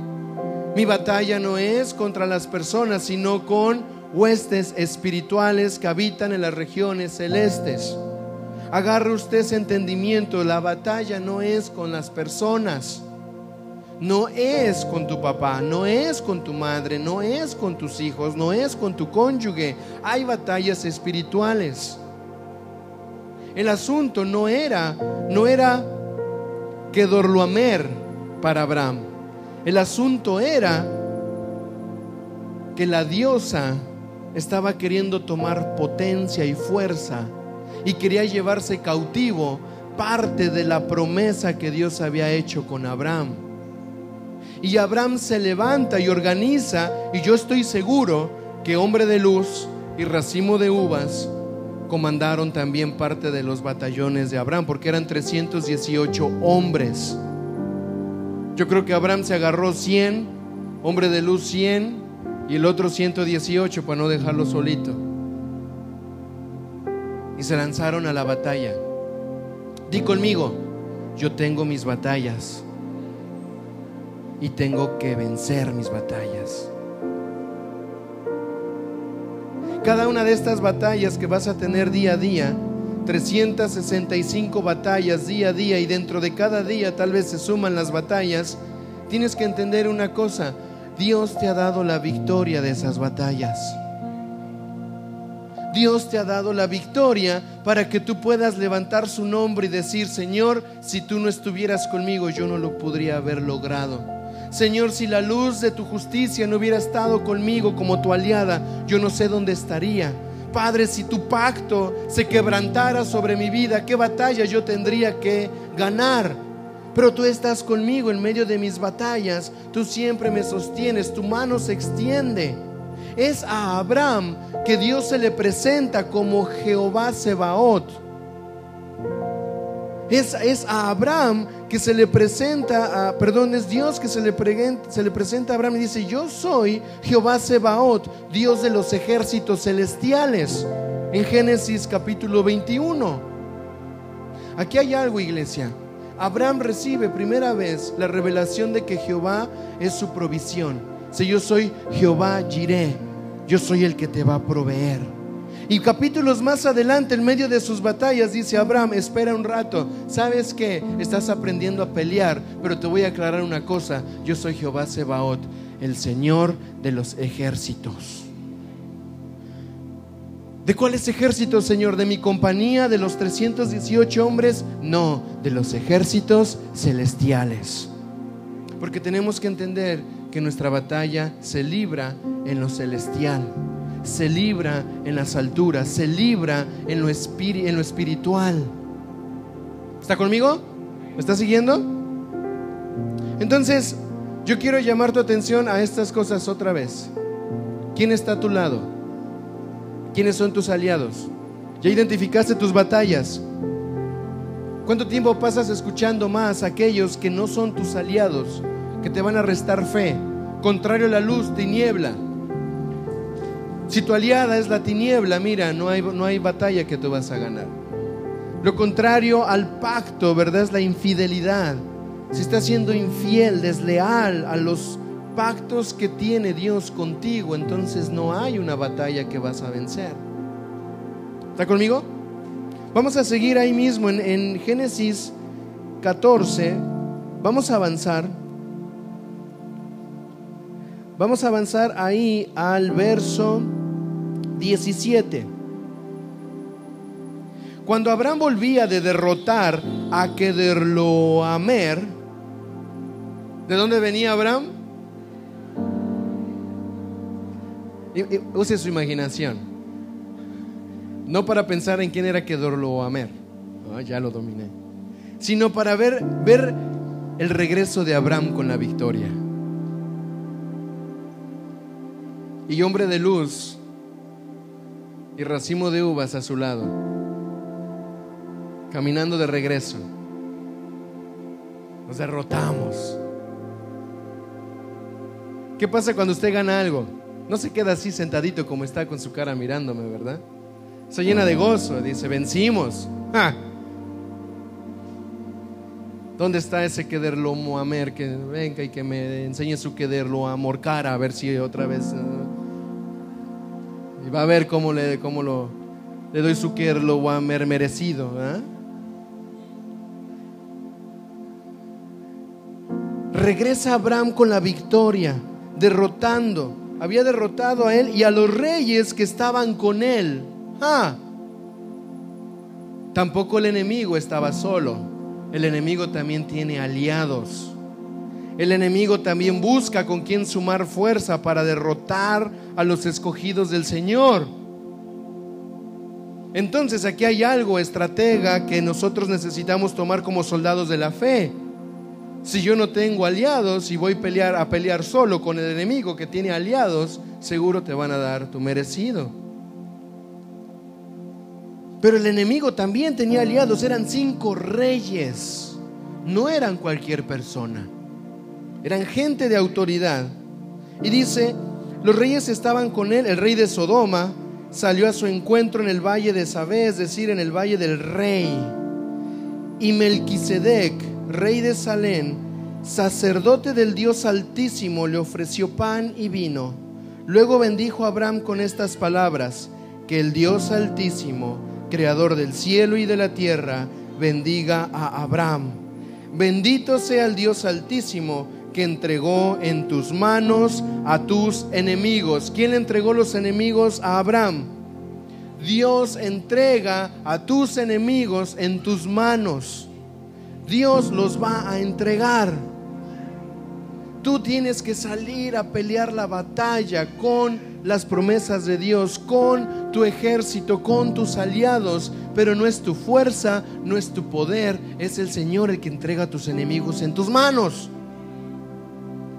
Mi batalla no es contra las personas, sino con huestes espirituales que habitan en las regiones celestes. Agarre usted ese entendimiento, la batalla no es con las personas, no es con tu papá, no es con tu madre, no es con tus hijos, no es con tu cónyuge. Hay batallas espirituales. El asunto no era, no era que Dorloamer para Abraham. El asunto era que la diosa estaba queriendo tomar potencia y fuerza y quería llevarse cautivo parte de la promesa que Dios había hecho con Abraham. Y Abraham se levanta y organiza, y yo estoy seguro que hombre de luz y racimo de uvas comandaron también parte de los batallones de Abraham, porque eran 318 hombres. Yo creo que Abraham se agarró 100, hombre de luz 100, y el otro 118 para no dejarlo solito. Y se lanzaron a la batalla. Di conmigo, yo tengo mis batallas y tengo que vencer mis batallas. Cada una de estas batallas que vas a tener día a día, 365 batallas día a día y dentro de cada día tal vez se suman las batallas, tienes que entender una cosa, Dios te ha dado la victoria de esas batallas. Dios te ha dado la victoria para que tú puedas levantar su nombre y decir, Señor, si tú no estuvieras conmigo, yo no lo podría haber logrado. Señor, si la luz de tu justicia no hubiera estado conmigo como tu aliada, yo no sé dónde estaría. Padre, si tu pacto se quebrantara sobre mi vida, ¿qué batalla yo tendría que ganar? Pero tú estás conmigo en medio de mis batallas, tú siempre me sostienes, tu mano se extiende. Es a Abraham que Dios se le presenta como Jehová Sebaot. Es, es a Abraham que se le presenta, a, perdón, es Dios que se le, se le presenta a Abraham y dice, yo soy Jehová Sebaot, Dios de los ejércitos celestiales, en Génesis capítulo 21. Aquí hay algo, iglesia. Abraham recibe primera vez la revelación de que Jehová es su provisión. Si yo soy Jehová Jireh, yo soy el que te va a proveer. Y capítulos más adelante, en medio de sus batallas, dice Abraham, espera un rato, ¿sabes que Estás aprendiendo a pelear, pero te voy a aclarar una cosa, yo soy Jehová Sebaot, el Señor de los ejércitos. ¿De cuáles ejércitos, Señor? ¿De mi compañía, de los 318 hombres? No, de los ejércitos celestiales. Porque tenemos que entender que nuestra batalla se libra en lo celestial se libra en las alturas, se libra en lo, en lo espiritual. ¿Está conmigo? ¿Me está siguiendo? Entonces, yo quiero llamar tu atención a estas cosas otra vez. ¿Quién está a tu lado? ¿Quiénes son tus aliados? ¿Ya identificaste tus batallas? ¿Cuánto tiempo pasas escuchando más a aquellos que no son tus aliados, que te van a restar fe? Contrario a la luz, tiniebla. Si tu aliada es la tiniebla, mira, no hay, no hay batalla que tú vas a ganar. Lo contrario al pacto, ¿verdad? Es la infidelidad. Si estás siendo infiel, desleal a los pactos que tiene Dios contigo, entonces no hay una batalla que vas a vencer. ¿Está conmigo? Vamos a seguir ahí mismo en, en Génesis 14. Vamos a avanzar. Vamos a avanzar ahí al verso 17. Cuando Abraham volvía de derrotar a Kederloamer, ¿de dónde venía Abraham? Use su imaginación. No para pensar en quién era Kedorloamer, ya lo dominé, sino para ver, ver el regreso de Abraham con la victoria. Y hombre de luz, y racimo de uvas a su lado, caminando de regreso. Nos derrotamos. ¿Qué pasa cuando usted gana algo? No se queda así sentadito como está con su cara mirándome, ¿verdad? Se llena de gozo, dice, vencimos. ¿Dónde está ese quederlo Moamer que venga y que me enseñe su quederlo a Morcara a ver si otra vez... y va a ver cómo le, cómo lo, le doy su quederlo Moamer merecido. Regresa Abraham con la victoria, derrotando. Había derrotado a él y a los reyes que estaban con él. Ah. Tampoco el enemigo estaba solo el enemigo también tiene aliados. El enemigo también busca con quien sumar fuerza para derrotar a los escogidos del Señor. Entonces aquí hay algo estratega que nosotros necesitamos tomar como soldados de la fe. Si yo no tengo aliados y voy a pelear, a pelear solo con el enemigo que tiene aliados, seguro te van a dar tu merecido. Pero el enemigo también tenía aliados, eran cinco reyes, no eran cualquier persona, eran gente de autoridad. Y dice, los reyes estaban con él, el rey de Sodoma salió a su encuentro en el valle de Sabé, es decir, en el valle del rey. Y Melquisedec, rey de Salén, sacerdote del Dios Altísimo, le ofreció pan y vino. Luego bendijo a Abraham con estas palabras, que el Dios Altísimo creador del cielo y de la tierra, bendiga a Abraham. Bendito sea el Dios altísimo que entregó en tus manos a tus enemigos. ¿Quién entregó los enemigos a Abraham? Dios entrega a tus enemigos en tus manos. Dios los va a entregar. Tú tienes que salir a pelear la batalla con las promesas de Dios, con tu ejército, con tus aliados, pero no es tu fuerza, no es tu poder, es el Señor el que entrega a tus enemigos en tus manos.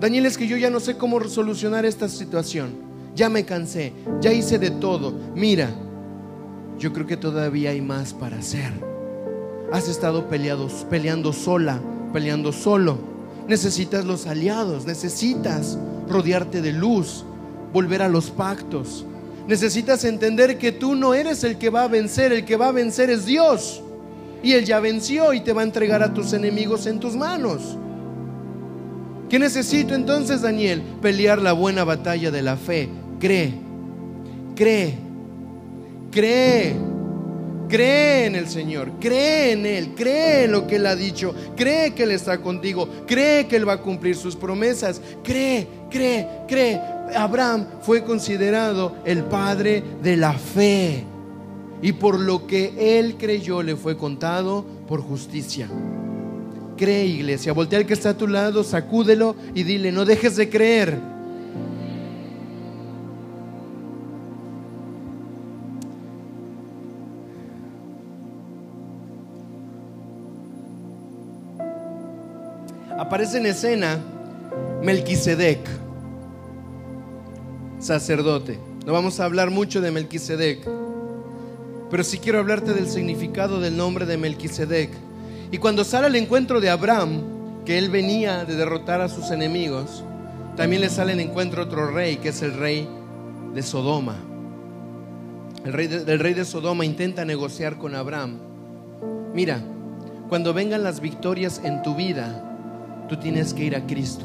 Daniel, es que yo ya no sé cómo solucionar esta situación. Ya me cansé, ya hice de todo. Mira, yo creo que todavía hay más para hacer. Has estado peleando sola, peleando solo Necesitas los aliados, necesitas rodearte de luz, volver a los pactos. Necesitas entender que tú no eres el que va a vencer, el que va a vencer es Dios. Y Él ya venció y te va a entregar a tus enemigos en tus manos. ¿Qué necesito entonces, Daniel? Pelear la buena batalla de la fe. Cree, cree, cree. Cree en el Señor, cree en Él, cree en lo que Él ha dicho, cree que Él está contigo, cree que Él va a cumplir sus promesas, cree, cree, cree. Abraham fue considerado el padre de la fe. Y por lo que Él creyó le fue contado por justicia. Cree iglesia, voltea al que está a tu lado, sacúdelo y dile, no dejes de creer. aparece en escena Melquisedec, sacerdote. No vamos a hablar mucho de Melquisedec, pero sí quiero hablarte del significado del nombre de Melquisedec. Y cuando sale al encuentro de Abraham, que él venía de derrotar a sus enemigos, también le sale al encuentro otro rey, que es el rey de Sodoma. El rey del rey de Sodoma intenta negociar con Abraham. Mira, cuando vengan las victorias en tu vida, tú tienes que ir a Cristo,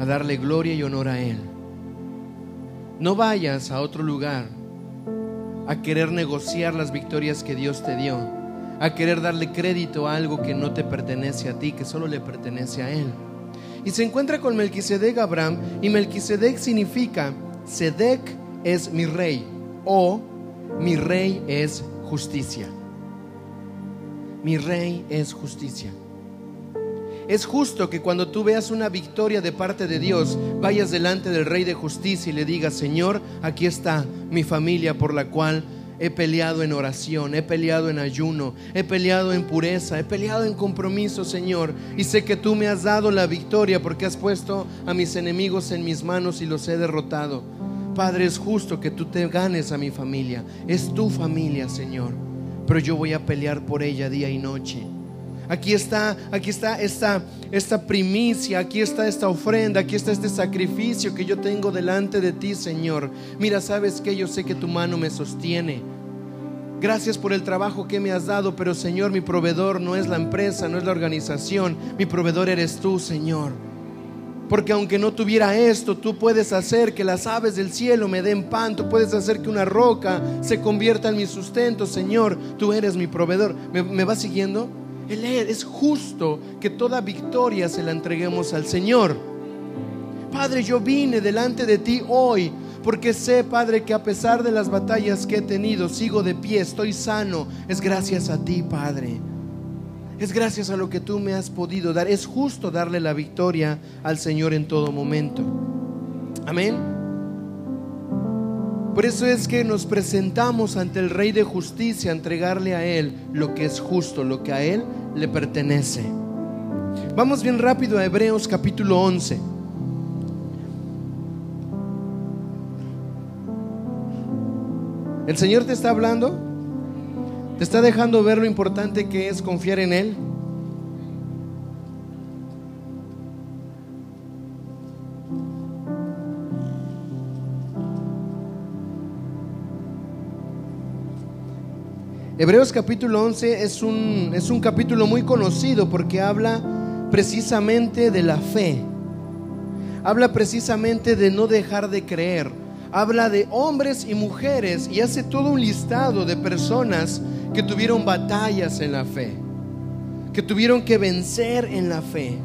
a darle gloria y honor a Él. No vayas a otro lugar a querer negociar las victorias que Dios te dio, a querer darle crédito a algo que no te pertenece a ti, que solo le pertenece a Él. Y se encuentra con Melquisedec Abraham, y Melquisedec significa, Sedec es mi rey, o mi rey es justicia. Mi rey es justicia. Es justo que cuando tú veas una victoria de parte de Dios, vayas delante del Rey de Justicia y le digas, Señor, aquí está mi familia por la cual he peleado en oración, he peleado en ayuno, he peleado en pureza, he peleado en compromiso, Señor. Y sé que tú me has dado la victoria porque has puesto a mis enemigos en mis manos y los he derrotado. Padre, es justo que tú te ganes a mi familia. Es tu familia, Señor. Pero yo voy a pelear por ella día y noche. Aquí está, aquí está esta, esta primicia, aquí está esta ofrenda, aquí está este sacrificio que yo tengo delante de ti, Señor. Mira, sabes que yo sé que tu mano me sostiene. Gracias por el trabajo que me has dado, pero Señor, mi proveedor no es la empresa, no es la organización, mi proveedor eres tú, Señor. Porque aunque no tuviera esto, tú puedes hacer que las aves del cielo me den pan, tú puedes hacer que una roca se convierta en mi sustento, Señor. Tú eres mi proveedor. ¿Me, va siguiendo? Es justo que toda victoria se la entreguemos al Señor. Padre, yo vine delante de ti hoy porque sé, Padre, que a pesar de las batallas que he tenido, sigo de pie, estoy sano. Es gracias a ti, Padre. Es gracias a lo que tú me has podido dar. Es justo darle la victoria al Señor en todo momento. Amén. Por eso es que nos presentamos ante el Rey de Justicia a entregarle a Él lo que es justo, lo que a Él le pertenece. Vamos bien rápido a Hebreos capítulo 11. ¿El Señor te está hablando? ¿Te está dejando ver lo importante que es confiar en Él? Hebreos capítulo 11 es un, es un capítulo muy conocido porque habla precisamente de la fe. Habla precisamente de no dejar de creer. Habla de hombres y mujeres y hace todo un listado de personas que tuvieron batallas en la fe, que tuvieron que vencer en la fe.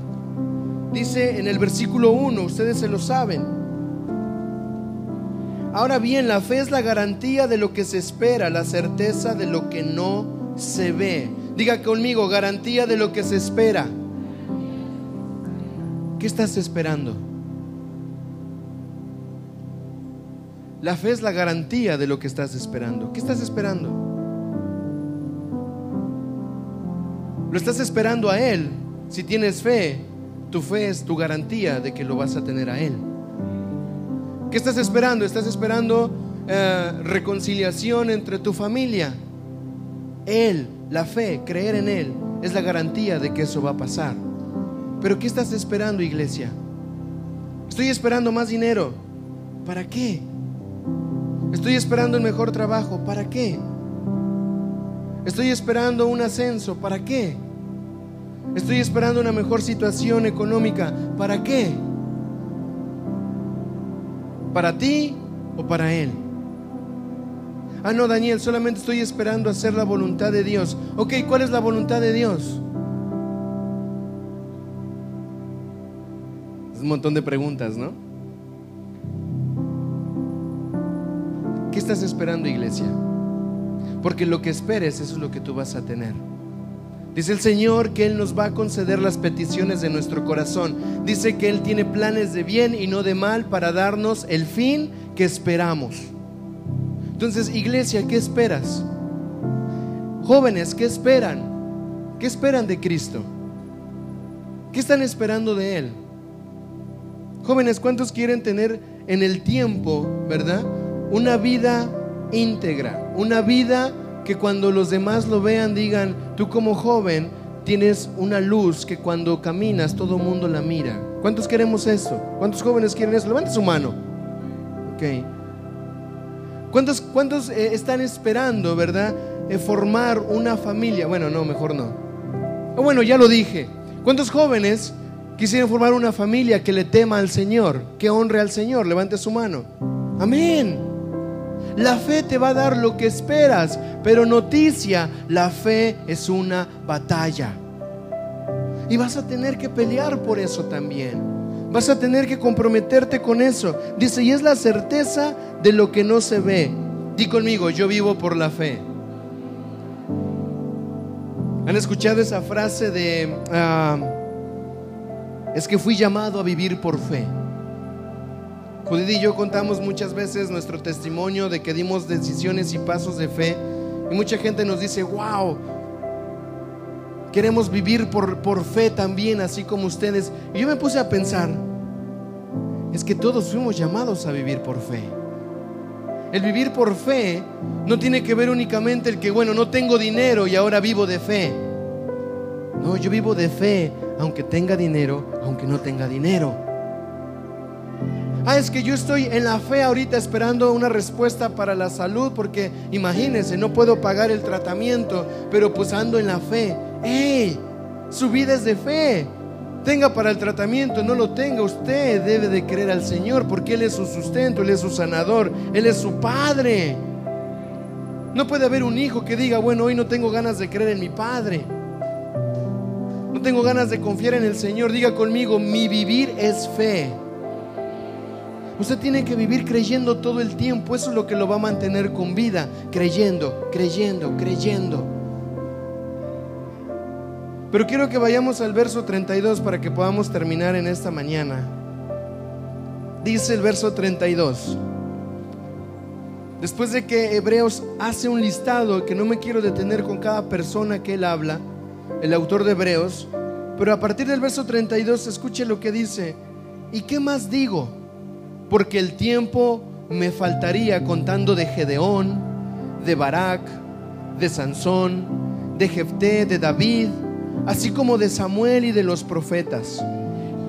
Dice en el versículo 1, ustedes se lo saben. Ahora bien, la fe es la garantía de lo que se espera, la certeza de lo que no se ve. Diga conmigo, garantía de lo que se espera. ¿Qué estás esperando? La fe es la garantía de lo que estás esperando. ¿Qué estás esperando? Lo estás esperando a Él. Si tienes fe, tu fe es tu garantía de que lo vas a tener a Él. ¿Qué estás esperando? ¿Estás esperando eh, reconciliación entre tu familia? Él, la fe, creer en Él, es la garantía de que eso va a pasar. Pero ¿qué estás esperando, iglesia? Estoy esperando más dinero. ¿Para qué? Estoy esperando el mejor trabajo. ¿Para qué? Estoy esperando un ascenso. ¿Para qué? Estoy esperando una mejor situación económica. ¿Para qué? ¿Para ti o para Él? Ah, no, Daniel, solamente estoy esperando hacer la voluntad de Dios. Ok, ¿cuál es la voluntad de Dios? Es un montón de preguntas, ¿no? ¿Qué estás esperando, iglesia? Porque lo que esperes, eso es lo que tú vas a tener. Dice el Señor que Él nos va a conceder las peticiones de nuestro corazón. Dice que Él tiene planes de bien y no de mal para darnos el fin que esperamos. Entonces, iglesia, ¿qué esperas? Jóvenes, ¿qué esperan? ¿Qué esperan de Cristo? ¿Qué están esperando de Él? Jóvenes, ¿cuántos quieren tener en el tiempo, verdad? Una vida íntegra, una vida que cuando los demás lo vean digan, tú como joven tienes una luz que cuando caminas todo el mundo la mira. ¿Cuántos queremos eso? ¿Cuántos jóvenes quieren eso? Levanta su mano. Ok. ¿Cuántos, cuántos eh, están esperando, verdad, eh, formar una familia? Bueno, no, mejor no. Oh, bueno, ya lo dije. ¿Cuántos jóvenes quisieran formar una familia que le tema al Señor, que honre al Señor? Levante su mano. Amén. La fe te va a dar lo que esperas, pero noticia, la fe es una batalla. Y vas a tener que pelear por eso también. Vas a tener que comprometerte con eso. Dice, y es la certeza de lo que no se ve. Di conmigo, yo vivo por la fe. ¿Han escuchado esa frase de, ah, es que fui llamado a vivir por fe? Judith y yo contamos muchas veces nuestro testimonio de que dimos decisiones y pasos de fe. Y mucha gente nos dice, wow, queremos vivir por, por fe también, así como ustedes. Y yo me puse a pensar, es que todos fuimos llamados a vivir por fe. El vivir por fe no tiene que ver únicamente el que, bueno, no tengo dinero y ahora vivo de fe. No, yo vivo de fe, aunque tenga dinero, aunque no tenga dinero. Ah, es que yo estoy en la fe ahorita esperando una respuesta para la salud porque imagínense, no puedo pagar el tratamiento, pero pues ando en la fe. ¡Ey! Su vida es de fe. Tenga para el tratamiento, no lo tenga, usted debe de creer al Señor porque Él es su sustento, Él es su sanador, Él es su Padre. No puede haber un hijo que diga, bueno, hoy no tengo ganas de creer en mi Padre. No tengo ganas de confiar en el Señor. Diga conmigo, mi vivir es fe. Usted tiene que vivir creyendo todo el tiempo. Eso es lo que lo va a mantener con vida. Creyendo, creyendo, creyendo. Pero quiero que vayamos al verso 32 para que podamos terminar en esta mañana. Dice el verso 32. Después de que Hebreos hace un listado, que no me quiero detener con cada persona que él habla, el autor de Hebreos, pero a partir del verso 32 escuche lo que dice. ¿Y qué más digo? Porque el tiempo me faltaría contando de Gedeón, de Barak, de Sansón, de Jefté, de David, así como de Samuel y de los profetas,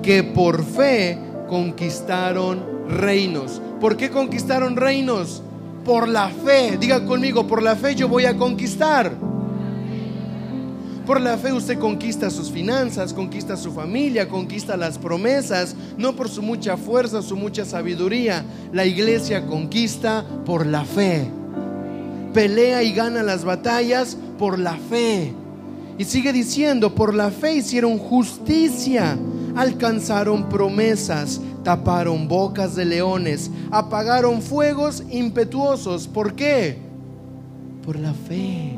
que por fe conquistaron reinos. ¿Por qué conquistaron reinos? Por la fe. Diga conmigo, por la fe yo voy a conquistar. Por la fe usted conquista sus finanzas, conquista su familia, conquista las promesas, no por su mucha fuerza, su mucha sabiduría. La iglesia conquista por la fe. Pelea y gana las batallas por la fe. Y sigue diciendo, por la fe hicieron justicia, alcanzaron promesas, taparon bocas de leones, apagaron fuegos impetuosos. ¿Por qué? Por la fe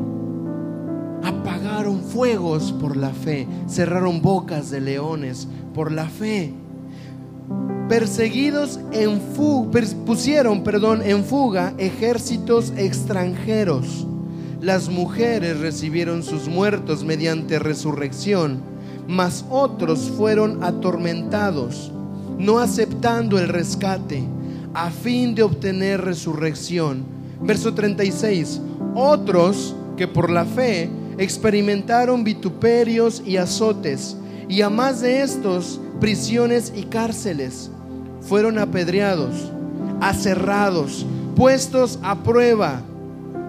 apagaron fuegos por la fe, cerraron bocas de leones por la fe. Perseguidos en fuga, pusieron, perdón, en fuga ejércitos extranjeros. Las mujeres recibieron sus muertos mediante resurrección, mas otros fueron atormentados, no aceptando el rescate, a fin de obtener resurrección. Verso 36. Otros que por la fe experimentaron vituperios y azotes, y a más de estos, prisiones y cárceles. Fueron apedreados, aserrados, puestos a prueba,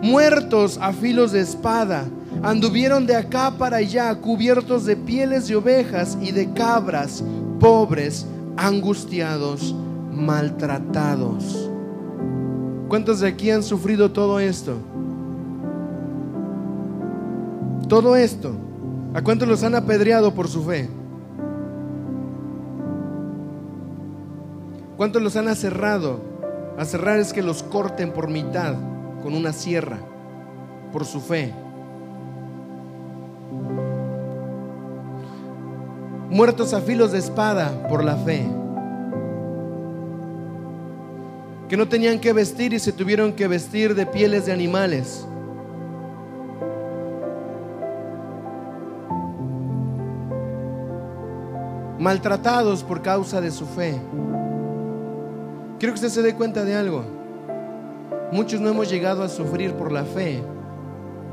muertos a filos de espada. Anduvieron de acá para allá, cubiertos de pieles de ovejas y de cabras, pobres, angustiados, maltratados. ¿Cuántos de aquí han sufrido todo esto? Todo esto, ¿a cuántos los han apedreado por su fe? ¿Cuántos los han aserrado? Aserrar es que los corten por mitad con una sierra por su fe. Muertos a filos de espada por la fe. Que no tenían que vestir y se tuvieron que vestir de pieles de animales. Maltratados por causa de su fe. Quiero que usted se dé cuenta de algo. Muchos no hemos llegado a sufrir por la fe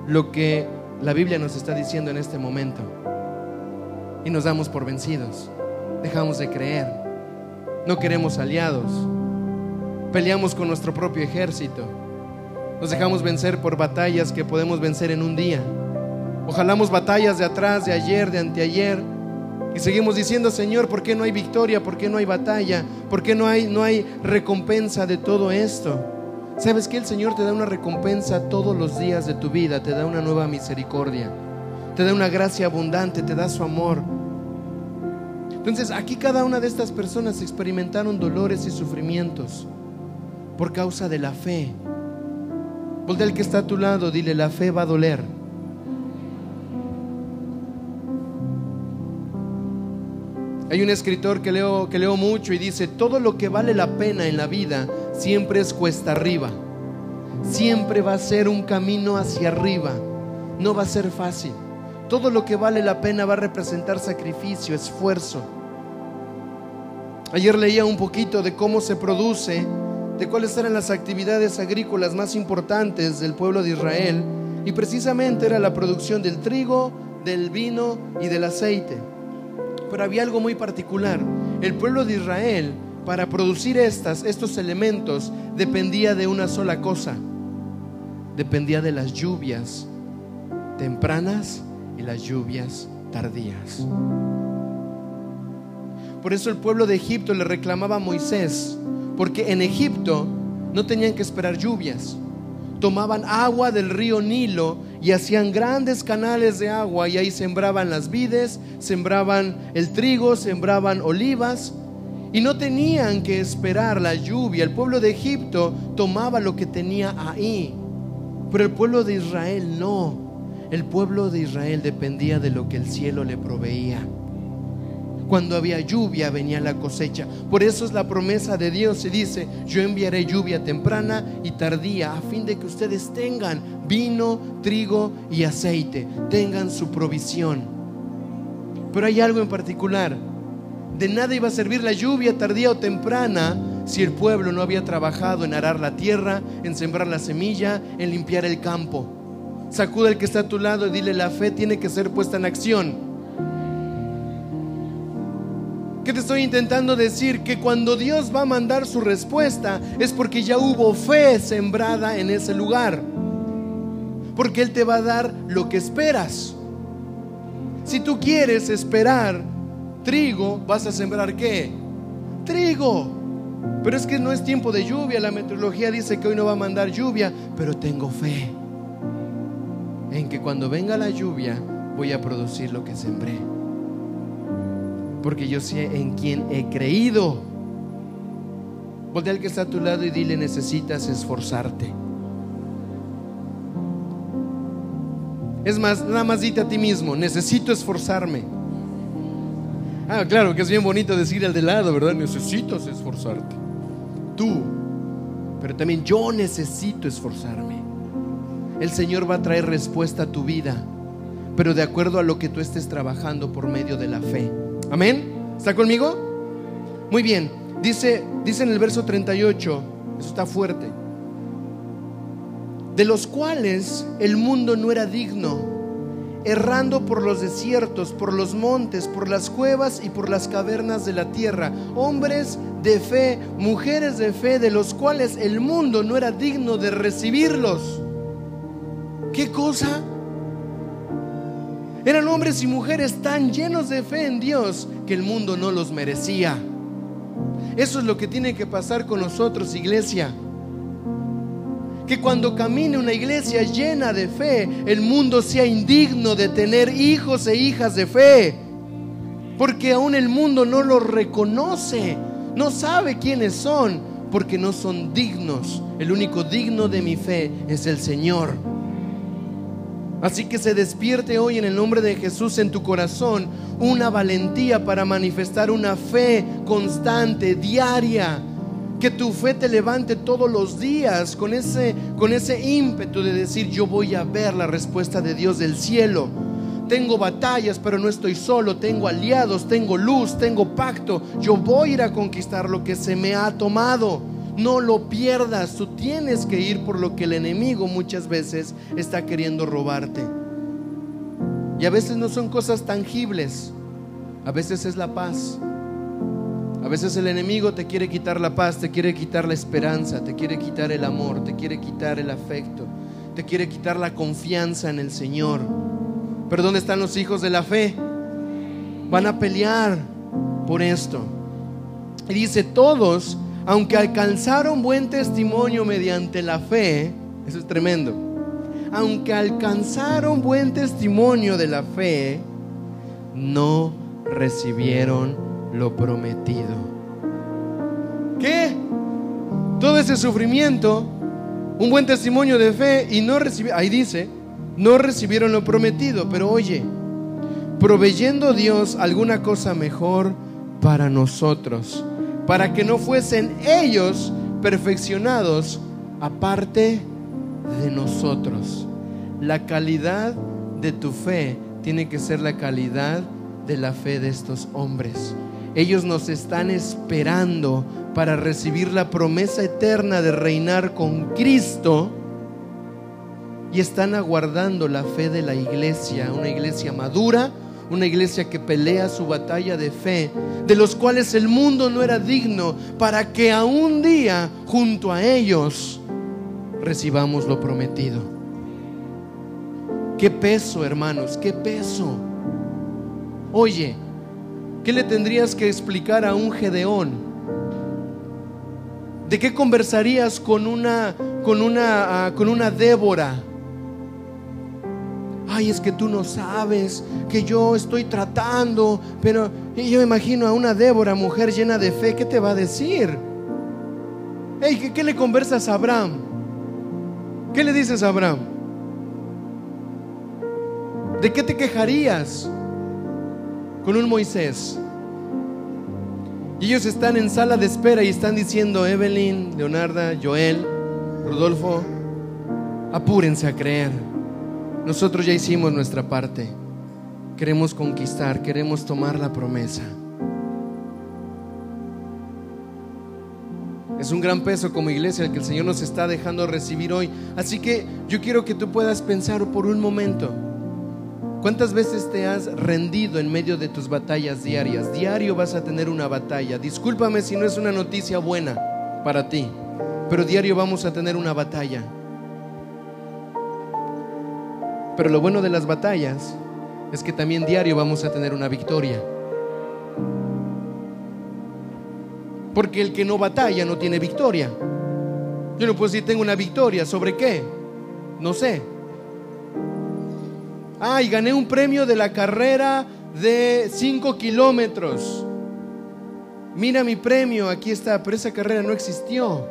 lo que la Biblia nos está diciendo en este momento. Y nos damos por vencidos. Dejamos de creer. No queremos aliados. Peleamos con nuestro propio ejército. Nos dejamos vencer por batallas que podemos vencer en un día. Ojalamos batallas de atrás, de ayer, de anteayer y seguimos diciendo, Señor, ¿por qué no hay victoria? ¿Por qué no hay batalla? ¿Por qué no hay, no hay recompensa de todo esto? ¿Sabes que el Señor te da una recompensa todos los días de tu vida? Te da una nueva misericordia. Te da una gracia abundante, te da su amor. Entonces, aquí cada una de estas personas experimentaron dolores y sufrimientos por causa de la fe. Voltea al que está a tu lado, dile, la fe va a doler. Hay un escritor que leo, que leo mucho y dice, todo lo que vale la pena en la vida siempre es cuesta arriba. Siempre va a ser un camino hacia arriba. No va a ser fácil. Todo lo que vale la pena va a representar sacrificio, esfuerzo. Ayer leía un poquito de cómo se produce, de cuáles eran las actividades agrícolas más importantes del pueblo de Israel. Y precisamente era la producción del trigo, del vino y del aceite. Pero había algo muy particular. El pueblo de Israel, para producir estas, estos elementos, dependía de una sola cosa. Dependía de las lluvias tempranas y las lluvias tardías. Por eso el pueblo de Egipto le reclamaba a Moisés, porque en Egipto no tenían que esperar lluvias. Tomaban agua del río Nilo y hacían grandes canales de agua y ahí sembraban las vides, sembraban el trigo, sembraban olivas y no tenían que esperar la lluvia. El pueblo de Egipto tomaba lo que tenía ahí, pero el pueblo de Israel no. El pueblo de Israel dependía de lo que el cielo le proveía. Cuando había lluvia venía la cosecha. Por eso es la promesa de Dios. Se dice, yo enviaré lluvia temprana y tardía a fin de que ustedes tengan vino, trigo y aceite. Tengan su provisión. Pero hay algo en particular. De nada iba a servir la lluvia tardía o temprana si el pueblo no había trabajado en arar la tierra, en sembrar la semilla, en limpiar el campo. Sacuda al que está a tu lado y dile, la fe tiene que ser puesta en acción. ¿Qué te estoy intentando decir? Que cuando Dios va a mandar su respuesta es porque ya hubo fe sembrada en ese lugar. Porque Él te va a dar lo que esperas. Si tú quieres esperar trigo, vas a sembrar qué? Trigo. Pero es que no es tiempo de lluvia. La meteorología dice que hoy no va a mandar lluvia, pero tengo fe en que cuando venga la lluvia voy a producir lo que sembré. Porque yo sé en quién he creído. Voltea al que está a tu lado y dile, necesitas esforzarte. Es más, nada más dite a ti mismo, necesito esforzarme. Ah, claro, que es bien bonito decir al de lado, ¿verdad? Necesitas esforzarte. Tú. Pero también yo necesito esforzarme el Señor va a traer respuesta a tu vida, pero de acuerdo a lo que tú estés trabajando por medio de la fe. Amén. ¿Está conmigo? Muy bien. Dice, en el verso 38, eso está fuerte, de los cuales el mundo no era digno, errando por los desiertos, por los montes, por las cuevas y por las cavernas de la tierra, hombres de fe, mujeres de fe, de los cuales el mundo no era digno de recibirlos. ¿Qué cosa? Eran hombres y mujeres tan llenos de fe en Dios que el mundo no los merecía. Eso es lo que tiene que pasar con nosotros, iglesia. Que cuando camine una iglesia llena de fe, el mundo sea indigno de tener hijos e hijas de fe. Porque aún el mundo no los reconoce, no sabe quiénes son, porque no son dignos. El único digno de mi fe es el Señor. Así que se despierte hoy en el nombre de Jesús en tu corazón una valentía para manifestar una fe constante, diaria. Que tu fe te levante todos los días con ese, con ese ímpetu de decir yo voy a ver la respuesta de Dios del cielo. Tengo batallas, pero no estoy solo. Tengo aliados, tengo luz, tengo pacto. Yo voy a ir a conquistar lo que se me ha tomado. No lo pierdas, tú tienes que ir por lo que el enemigo muchas veces está queriendo robarte. Y a veces no son cosas tangibles, a veces es la paz. A veces el enemigo te quiere quitar la paz, te quiere quitar la esperanza, te quiere quitar el amor, te quiere quitar el afecto, te quiere quitar la confianza en el Señor. Pero ¿dónde están los hijos de la fe? Van a pelear por esto. Y dice, todos aunque alcanzaron buen testimonio mediante la fe, eso es tremendo, aunque alcanzaron buen testimonio de la fe, no recibieron lo prometido. ¿Qué? Todo ese sufrimiento, un buen testimonio de fe y no recibieron, ahí dice, no recibieron lo prometido, pero oye, proveyendo Dios alguna cosa mejor para nosotros para que no fuesen ellos perfeccionados aparte de nosotros. La calidad de tu fe tiene que ser la calidad de la fe de estos hombres. Ellos nos están esperando para recibir la promesa eterna de reinar con Cristo. y están aguardando la fe de la iglesia, una iglesia madura, una iglesia que pelea su batalla de fe, de los cuales el mundo no era digno, para que a un día junto a ellos recibamos lo prometido. Qué peso, hermanos, qué peso. Oye, ¿qué le tendrías que explicar a un Gedeón? ¿De qué conversarías con una con una ah, con una Débora? Ay, es que tú no sabes que yo estoy tratando, pero yo imagino a una Débora, mujer llena de fe, ¿qué te va a decir? Hey, ¿qué, le conversas a Abraham? ¿Qué le dices a Abraham? ¿De qué te quejarías con un Moisés? Y ellos están en sala de espera y están diciendo, Evelyn, Leonarda, Joel, Rodolfo, apúrense a creer. Nosotros ya hicimos nuestra parte. Queremos conquistar, queremos tomar la promesa. Es un gran peso como iglesia el que el Señor nos está dejando recibir hoy. Así que yo quiero que tú puedas pensar por un momento. ¿Cuántas veces te has rendido en medio de tus batallas diarias? Diario vas a tener una batalla. Discúlpame si no es una noticia buena para ti, pero diario vamos a tener una batalla. Pero lo bueno de las batallas es que también diario vamos a tener una victoria. Porque el que no batalla no tiene victoria. Yo no puedo decir tengo una victoria. ¿Sobre qué? No sé. Ay, gané un premio de la carrera de 5 kilómetros. Mira mi premio, aquí está, pero esa carrera no existió.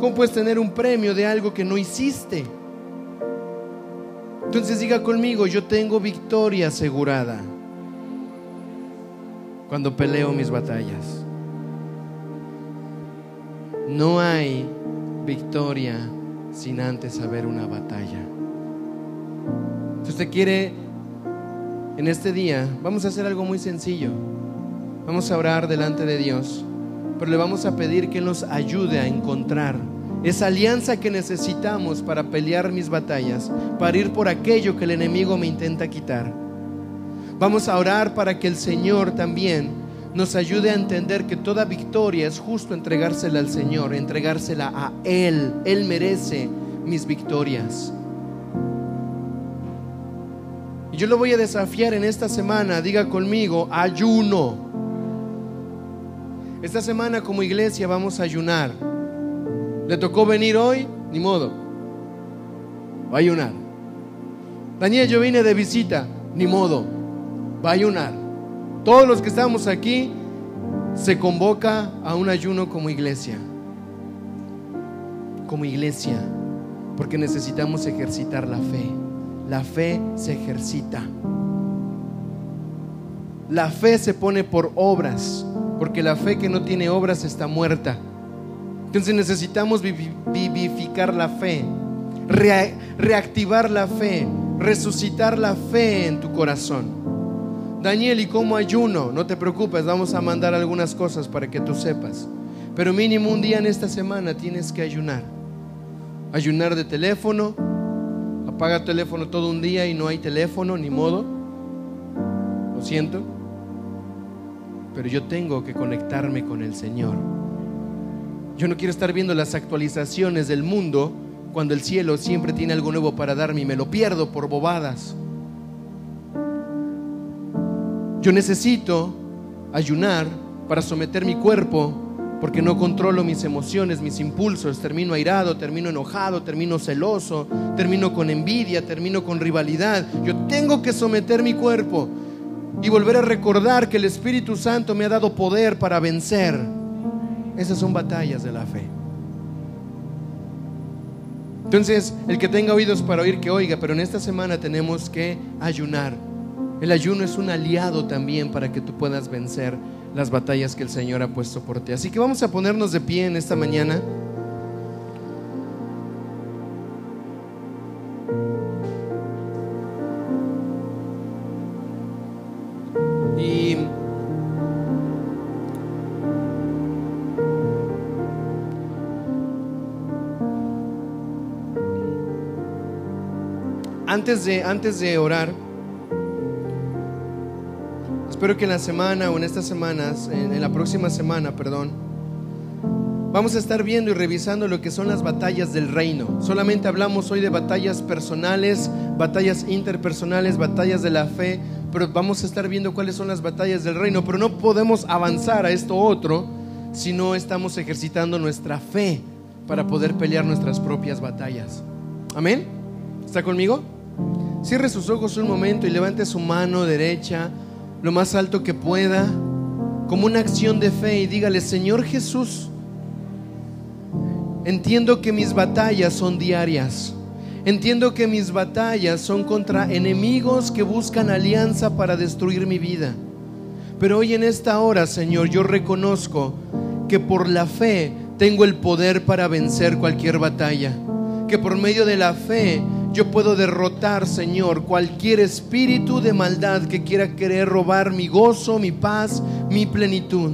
¿Cómo puedes tener un premio de algo que no hiciste? Entonces diga conmigo, yo tengo victoria asegurada cuando peleo mis batallas. No hay victoria sin antes haber una batalla. Si usted quiere, en este día, vamos a hacer algo muy sencillo. Vamos a orar delante de Dios, pero le vamos a pedir que nos ayude a encontrar esa alianza que necesitamos para pelear mis batallas, para ir por aquello que el enemigo me intenta quitar. Vamos a orar para que el Señor también nos ayude a entender que toda victoria es justo entregársela al Señor, entregársela a Él. Él merece mis victorias. Y yo lo voy a desafiar en esta semana, diga conmigo, ayuno. Esta semana como iglesia vamos a ayunar. ¿Le tocó venir hoy? Ni modo. Va a ayunar. Daniel, yo vine de visita. Ni modo. Va a ayunar. Todos los que estamos aquí se convoca a un ayuno como iglesia. Como iglesia. Porque necesitamos ejercitar la fe. La fe se ejercita. La fe se pone por obras. Porque la fe que no tiene obras está muerta. Entonces necesitamos vivificar la fe, reactivar la fe, resucitar la fe en tu corazón. Daniel, ¿y cómo ayuno? No te preocupes, vamos a mandar algunas cosas para que tú sepas. Pero mínimo un día en esta semana tienes que ayunar. Ayunar de teléfono, apaga el teléfono todo un día y no hay teléfono, ni modo. Lo siento. Pero yo tengo que conectarme con el Señor. Yo no quiero estar viendo las actualizaciones del mundo cuando el cielo siempre tiene algo nuevo para darme y me lo pierdo por bobadas. Yo necesito ayunar para someter mi cuerpo porque no controlo mis emociones, mis impulsos. Termino airado, termino enojado, termino celoso, termino con envidia, termino con rivalidad. Yo tengo que someter mi cuerpo y volver a recordar que el Espíritu Santo me ha dado poder para vencer esas son batallas de la fe. Entonces, el que tenga oídos para oír, que oiga, pero en esta semana tenemos que ayunar. El ayuno es un aliado también para que tú puedas vencer las batallas que el Señor ha puesto por ti. Así que vamos a ponernos de pie en esta mañana. Antes de, antes de orar, espero que en la semana o en estas semanas, en, en la próxima semana, perdón, vamos a estar viendo y revisando lo que son las batallas del reino. Solamente hablamos hoy de batallas personales, batallas interpersonales, batallas de la fe, pero vamos a estar viendo cuáles son las batallas del reino. Pero no podemos avanzar a esto otro si no estamos ejercitando nuestra fe para poder pelear nuestras propias batallas. Amén. ¿Está conmigo? Cierre sus ojos un momento y levante su mano derecha lo más alto que pueda, como una acción de fe y dígale, Señor Jesús, entiendo que mis batallas son diarias. Entiendo que mis batallas son contra enemigos que buscan alianza para destruir mi vida. Pero hoy en esta hora, Señor, yo reconozco que por la fe tengo el poder para vencer cualquier batalla. Que por medio de la fe yo puedo derrotar, Señor, cualquier espíritu de maldad que quiera querer robar mi gozo, mi paz, mi plenitud.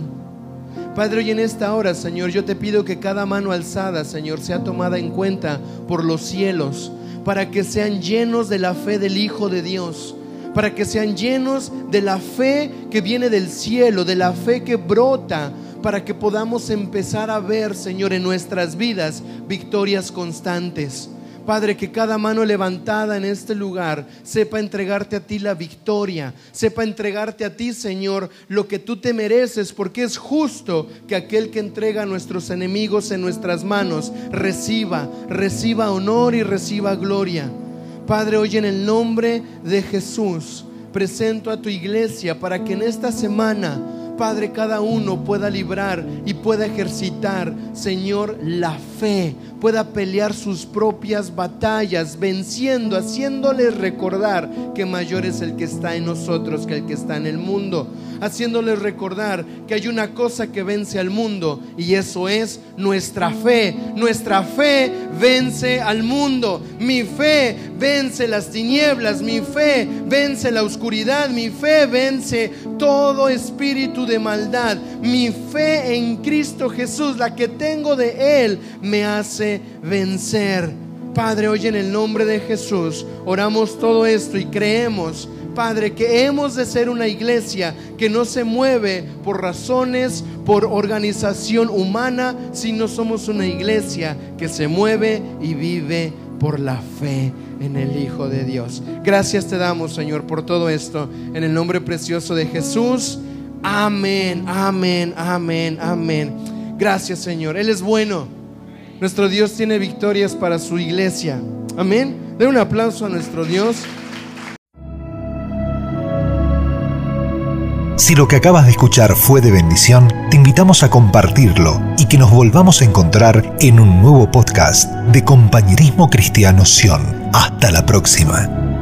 Padre, hoy en esta hora, Señor, yo te pido que cada mano alzada, Señor, sea tomada en cuenta por los cielos, para que sean llenos de la fe del Hijo de Dios, para que sean llenos de la fe que viene del cielo, de la fe que brota, para que podamos empezar a ver, Señor, en nuestras vidas victorias constantes. Padre, que cada mano levantada en este lugar sepa entregarte a ti la victoria, sepa entregarte a ti, Señor, lo que tú te mereces, porque es justo que aquel que entrega a nuestros enemigos en nuestras manos reciba, reciba honor y reciba gloria. Padre, hoy en el nombre de Jesús presento a tu iglesia para que en esta semana Padre, cada uno pueda librar y pueda ejercitar, Señor, la fe, pueda pelear sus propias batallas, venciendo, haciéndoles recordar que mayor es el que está en nosotros que el que está en el mundo, haciéndoles recordar que hay una cosa que vence al mundo y eso es nuestra fe. Nuestra fe vence al mundo, mi fe vence las tinieblas, mi fe vence la oscuridad, mi fe vence todo espíritu de maldad. Mi fe en Cristo Jesús, la que tengo de Él, me hace vencer. Padre, hoy en el nombre de Jesús oramos todo esto y creemos, Padre, que hemos de ser una iglesia que no se mueve por razones, por organización humana, sino somos una iglesia que se mueve y vive por la fe en el Hijo de Dios. Gracias te damos, Señor, por todo esto. En el nombre precioso de Jesús. Amén, amén, amén, amén. Gracias, Señor. Él es bueno. Nuestro Dios tiene victorias para su iglesia. Amén. Den un aplauso a nuestro Dios.
Si lo que acabas de escuchar fue de bendición, te invitamos a compartirlo y que nos volvamos a encontrar en un nuevo podcast de Compañerismo Cristiano Sion. Hasta la próxima.